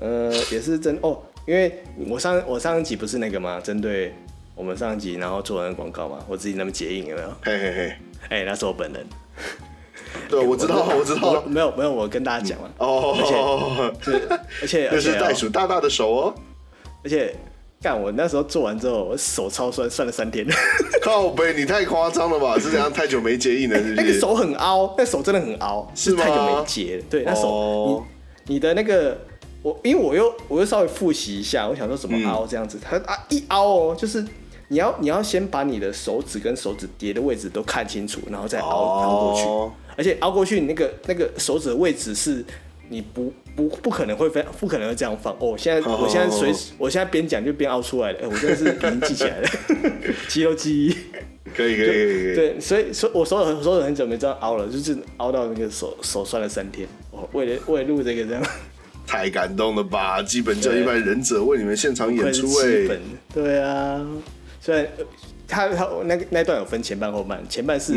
呃，也是真哦，因为我上我上一集不是那个吗？针对我们上一集，然后做完广告嘛，我自己那么结印有没有？嘿嘿嘿。哎、欸，那是我本人。对，我知道，我知道。没有，没有，我跟大家讲了。哦、嗯。而且，而且，这是袋鼠大大的手哦。而且，干我那时候做完之后，我手超酸，酸了三天。靠背，你太夸张了吧？是这样，太久没结印了是不是？那个手很凹，那手真的很凹，是太久没结了。对，那手，哦、你你的那个，我因为我又我又稍微复习一下，我想说怎么凹这样子，它、嗯、啊一凹哦，就是。你要你要先把你的手指跟手指叠的位置都看清楚，然后再凹凹过去。而且凹过去，你那个那个手指的位置是，你不不不可能会分不可能会这样放。哦，现在我现在随时我现在边讲就边凹出来了。哎，我真的是已经记起来了，肌肉记忆。可以可以可以。对，所以说我手指手指很久没这样凹了，就是凹到那个手手酸了三天。我为了为了录这个这样。太感动了吧！基本教一般忍者为你们现场演出哎。基本对啊。虽然他他那个那段有分前半后半，前半是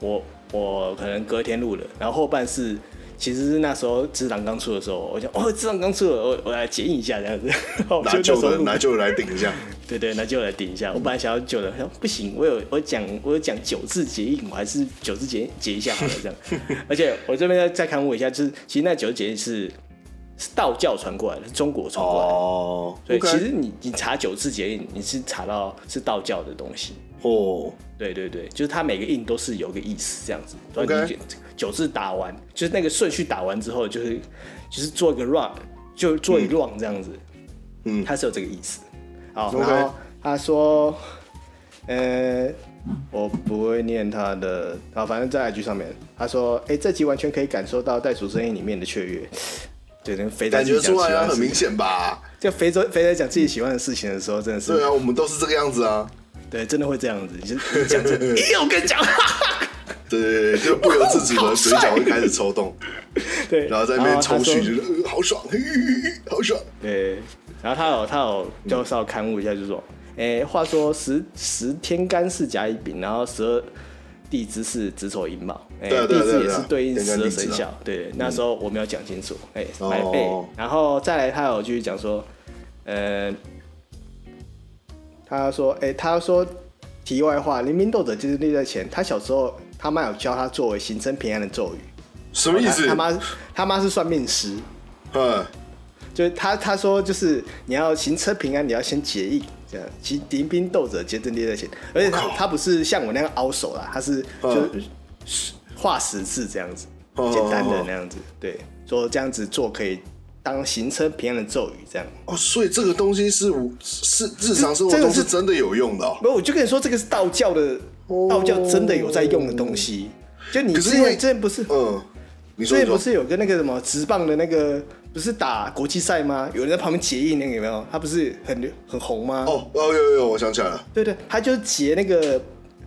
我、嗯、我可能隔天录的，然后后半是其实是那时候只狼刚出的时候，我想哦只狼刚出了，我我来剪一下这样子，拿旧的拿旧的来顶一下，对对，拿旧的来顶一下。我本来想要旧的，想不行，我有我讲我有讲九字结印，我还是九字结结一下好了这样。而且我这边再再看过一下，就是其实那九字结印是。是道教传过来的，是中国传过来的。哦，所以其实你你查九字结印，你是查到是道教的东西。哦，对对对，就是它每个印都是有个意思这样子。OK，九字打完，就是那个顺序打完之后，就是就是做一个 run，就做一个 run 这样子。嗯，它是有这个意思。好，okay. 然后他说，呃，我不会念他的，好，反正在 IG 上面，他说，哎、欸，这集完全可以感受到袋鼠声音里面的雀跃。对，那个肥仔感觉出来啊，很明显吧？就肥仔肥仔讲自己喜欢的事情的时候，真的是。对啊，我们都是这个样子啊。对，真的会这样子。你就讲着，哎，我跟你讲。对对对，就不由自主的嘴角会开始抽动。对，然后在那边抽蓄，觉得呃，好爽，好爽。对，然后他有他有就稍微勘误一下，就说，哎，话说十十天干是甲乙丙，然后十二。地支是子丑寅卯，哎，地支也是对应十二生肖。对，对，那时候我没有讲清楚，哎、嗯，哎、欸，然后再来，他有继续讲说，呃，他说，哎、欸，他说，题外话，灵明斗者就是立在前。他小时候，他妈有教他作为行身平安的咒语。什么意思？他妈，他妈是算命师。嗯。就是他他说就是你要行车平安，你要先结印，这样骑临兵斗者，皆阵列在前。而且他他不是像我那样凹手啦，他是就是画十字这样子，简单的那样子。对，说这样子做可以当行车平安的咒语，这样。哦，所以这个东西是是日常生活中是真的有用的。没有，我就跟你说，这个是道教的，道教真的有在用的东西。就你之前之前不是嗯。你之前不是有个那个什么直棒的那个，不是打国际赛吗？有人在旁边结印，那个有没有？他不是很很红吗？哦哦有有有，我想起来了。对对，他就结那个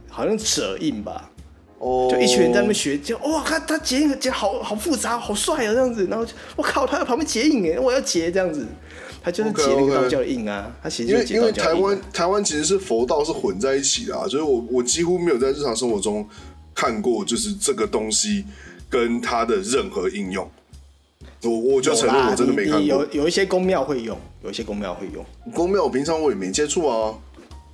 好像扯印吧。哦。就一群人在那边学，就哇，他他结印结好好复杂，好帅啊这样子。然后我靠，他在旁边结印哎，我要结这样子。他就是结那个道教的印啊。他其实因为因为台湾台湾其实是佛道是混在一起的啊，所以我我几乎没有在日常生活中看过就是这个东西。跟它的任何应用，我我就承认我真的没看过。有有一些宫庙会用，有一些宫庙会用。宫庙我平常我也没接触啊。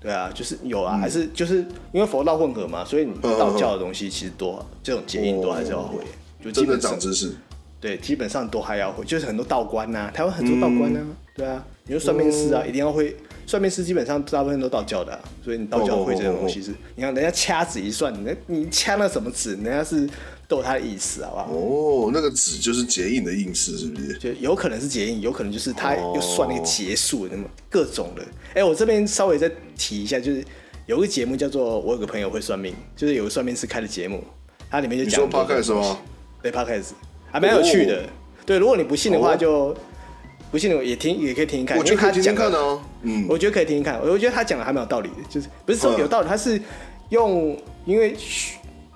对啊，就是有啊，嗯、还是就是因为佛道混合嘛，所以你道教的东西其实多，嗯、这种结印都还是要会。哦、就基本上长知识。对，基本上都还要会，就是很多道观呐、啊，台湾很多道观呐、啊，嗯、对啊，你说算命师啊，嗯、一定要会。算命师基本上大部分都道教的、啊，所以你道教会这种东西是，你看人家掐指一算，你你掐了什么指，人家是。都有他的意思，好不好？哦，那个纸就是结印的意思，是不是？就有可能是结印，有可能就是他又算那个结束，那么各种的。哎、欸，我这边稍微再提一下，就是有个节目叫做《我有个朋友会算命》，就是有个算命师开的节目，它里面就讲。你说 Podcast 吗？对 Podcast 还蛮有趣的。哦、对，如果你不信的话，就不信的也听，也可以听一看。我觉得可以听听看哦。嗯，我觉得可以听听看。我觉得他讲的还蛮有道理的，就是不是说有道理，他是用因为。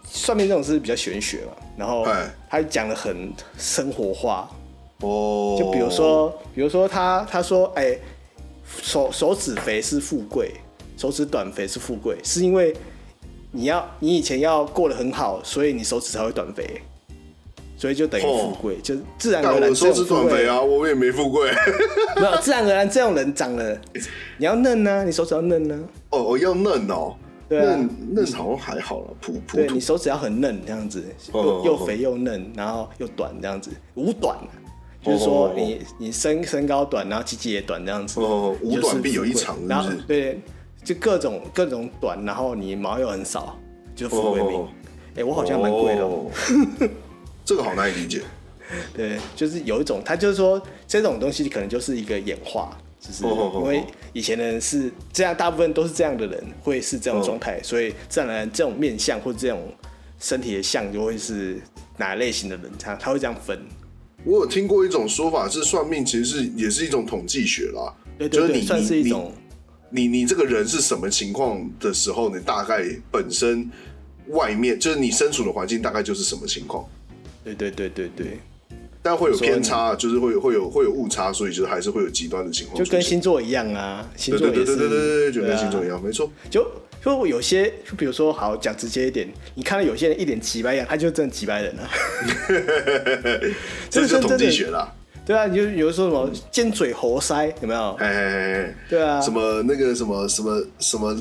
算命这种是比较玄学嘛，然后他讲的很生活化。哦，就比如说，比如说他他说，哎、欸，手手指肥是富贵，手指短肥是富贵，是因为你要你以前要过得很好，所以你手指才会短肥，所以就等于富贵，哦、就自然而然。手指短肥啊，我们也没富贵，没有自然而然这种人长了，你要嫩呢、啊，你手指要嫩呢、啊，哦，我要嫩哦。对啊，嫩嫩好像还好了，普普。对，你手指要很嫩这样子，又又肥又嫩，然后又短这样子，五短，就是说你你身身高短，然后鸡鸡也短这样子。哦，五短必有一长，然后对，就各种各种短，然后你毛又很少，就富贵命。哎，我好像蛮贵的哦。这个好难以理解。对，就是有一种，他就是说这种东西可能就是一个演化。就是因为以前的人是这样，大部分都是这样的人，会是这种状态，所以自然而然这种面相或者这种身体的相就会是哪类型的人，他他会这样分。我有听过一种说法是，算命其实是也是一种统计学啦，对对对，就是你算是一种，你你，你这个人是什么情况的时候，你大概本身外面就是你身处的环境大概就是什么情况。对对对对对。但会有偏差，就是会有会有会有误差，所以就是还是会有极端的情况。就跟星座一样啊，星座也是，对对对对对对，就跟星座一样，没错。就就有些，就比如说，好讲直接一点，你看到有些人一脸奇白样，他就真的奇白人啊。这是统计学啦。对啊，你就有的说什么尖嘴猴腮，有没有？对啊，什么那个什么什么什么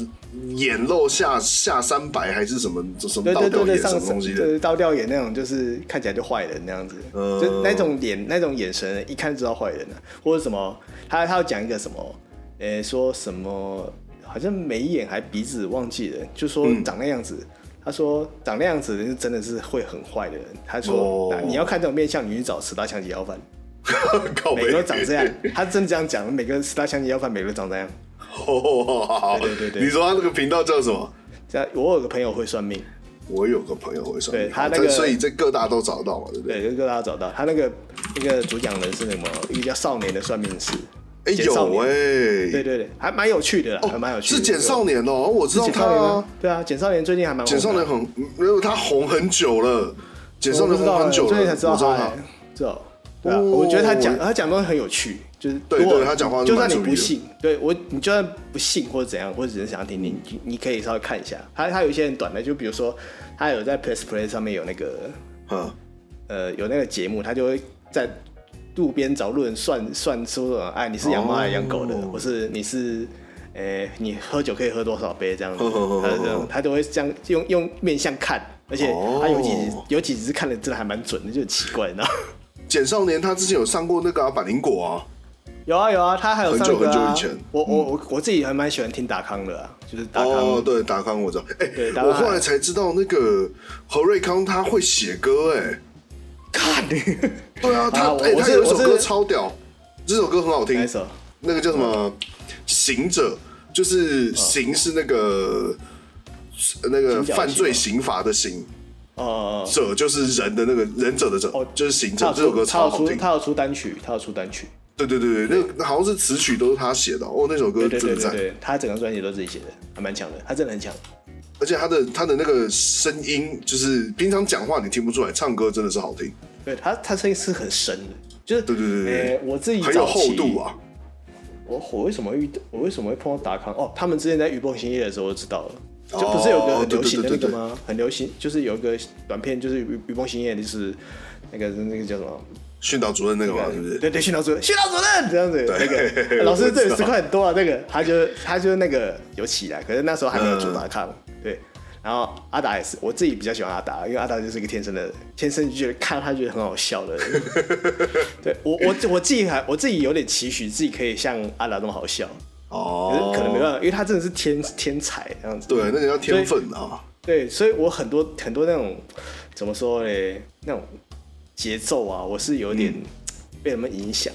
眼露下下三白还是什么什么倒吊眼什么东西的？对，倒吊眼那种，就是看起来就坏人那样子，嗯、就那种脸那种眼神，一看就知道坏人了。或者什么，他他要讲一个什么？呃、欸，说什么？好像眉眼还鼻子忘记了，就说长那样子。嗯、他说长那样子人真的是会很坏的人。他说、哦、你要看这种面相，你去找十大强奸要犯。每个都长这样，他真这样讲，每个十大强奸要犯，每个都长这样。哦，对对对，你说他那个频道叫什么？叫我有个朋友会算命。我有个朋友会算命，对他那个，所以这各大都找到嘛，对不对？对，各大都找到。他那个那个主讲人是什么？一个叫少年的算命师。哎，有哎，对对对，还蛮有趣的啦，还蛮有趣。是简少年哦，我知道他。对啊，简少年最近还蛮。简少年很没有他红很久了，简少年红很久了，最近才知道他，知道。啊我觉得他讲他讲东西很有趣，就是对对，他讲话就算你不信，对我你就算不信或者怎样，或者只是想要听听，你可以稍微看一下。他他有一些很短的，就比如说他有在 Press Play 上面有那个，呃，有那个节目，他就会在路边找路人算算说，哎，你是养猫还是养狗的，或是你是，哎，你喝酒可以喝多少杯？这样子，他这样他都会这样用用面相看，而且他有几有几只看的真的还蛮准的，就很奇怪，你知道。简少年他之前有上过那个百灵果啊，有啊有啊，他还有。很久很久以前我我我我自己还蛮喜欢听达康的啊，就是达康。哦，对，达康我知道。哎、我后来才知道那个何瑞康他会写歌，哎，看你。对啊，他啊哎、他有一首歌超屌，这首歌很好听？那个叫什么？行者，就是行是那个、那个犯罪刑罚的刑，哦，者就是人的那个忍者的者，哦就是行者。这首歌超好听。他要出单曲，他要出单曲。对对对对，那个好像是词曲都是他写的哦，那首歌真的赞。对对对，他整个专辑都自己写的，还蛮强的，他真的很强。而且他的他的那个声音，就是平常讲话你听不出来，唱歌真的是好听，对他他声音是很深的，就是对对对对呃我自己很有厚度。啊。我我为什么会遇我为什么会碰到达康？哦，他们之前在雨崩星夜的时候我就知道了，就不是有个很流行的那个吗？很流行，就是有一个短片，就是雨雨崩星夜，就是那个那个叫什么？训导主任那个嘛，是不是？对对，训导主任，训导主任这样子，那个 老师这里十块很多啊，那个他就他就那个有起来，可是那时候还没有做达康，对。然后阿达也是，我自己比较喜欢阿达，因为阿达就是一个天生的，天生就觉得看他觉得很好笑的人。对我我我自己还我自己有点期许自己可以像阿达那么好笑，可哦是，可能没办法，因为他真的是天天才这样子。对，那个叫天分啊。对，所以我很多很多那种怎么说嘞，那种节奏啊，我是有点被他们影响。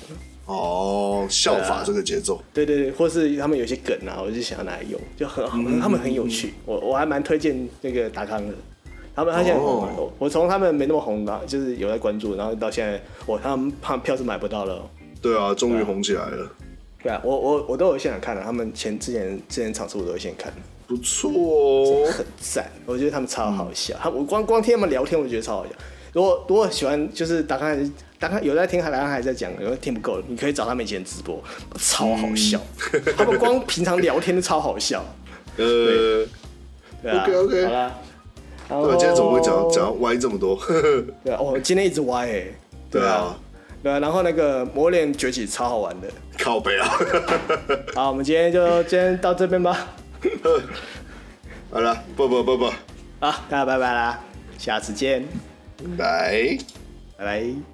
哦，效法这个节奏。对对对，或是他们有些梗啊，我就想要拿来用，就很好，他们很有趣。我我还蛮推荐那个达康的，他们他现在很红啊哦我从他们没那么红的，就是有在关注，然后到现在，我他们怕票是买不到了哦。对啊，终于红起来了，对啊，我我我都有现场看了，他们前之前之前场次我都有现场看，不错哦。很赞。我觉得他们超好笑，他我光光听他们聊天，我觉得超好笑。如果如果喜欢就是打开打开有在听，达康还在讲，有的听不够，你可以找他们以前直播，超好笑。他们光平常聊天都超好笑。呃，对啊 OK，OK 好啦。然后对，今天怎么会讲讲歪这么多？对啊，哦，今天一直歪哎。对啊，对啊，然后那个魔链崛起超好玩的。靠背啊。好，我们今天就今天到这边吧。好了，不不不不，好，大家拜拜啦，下次见，来。拜拜。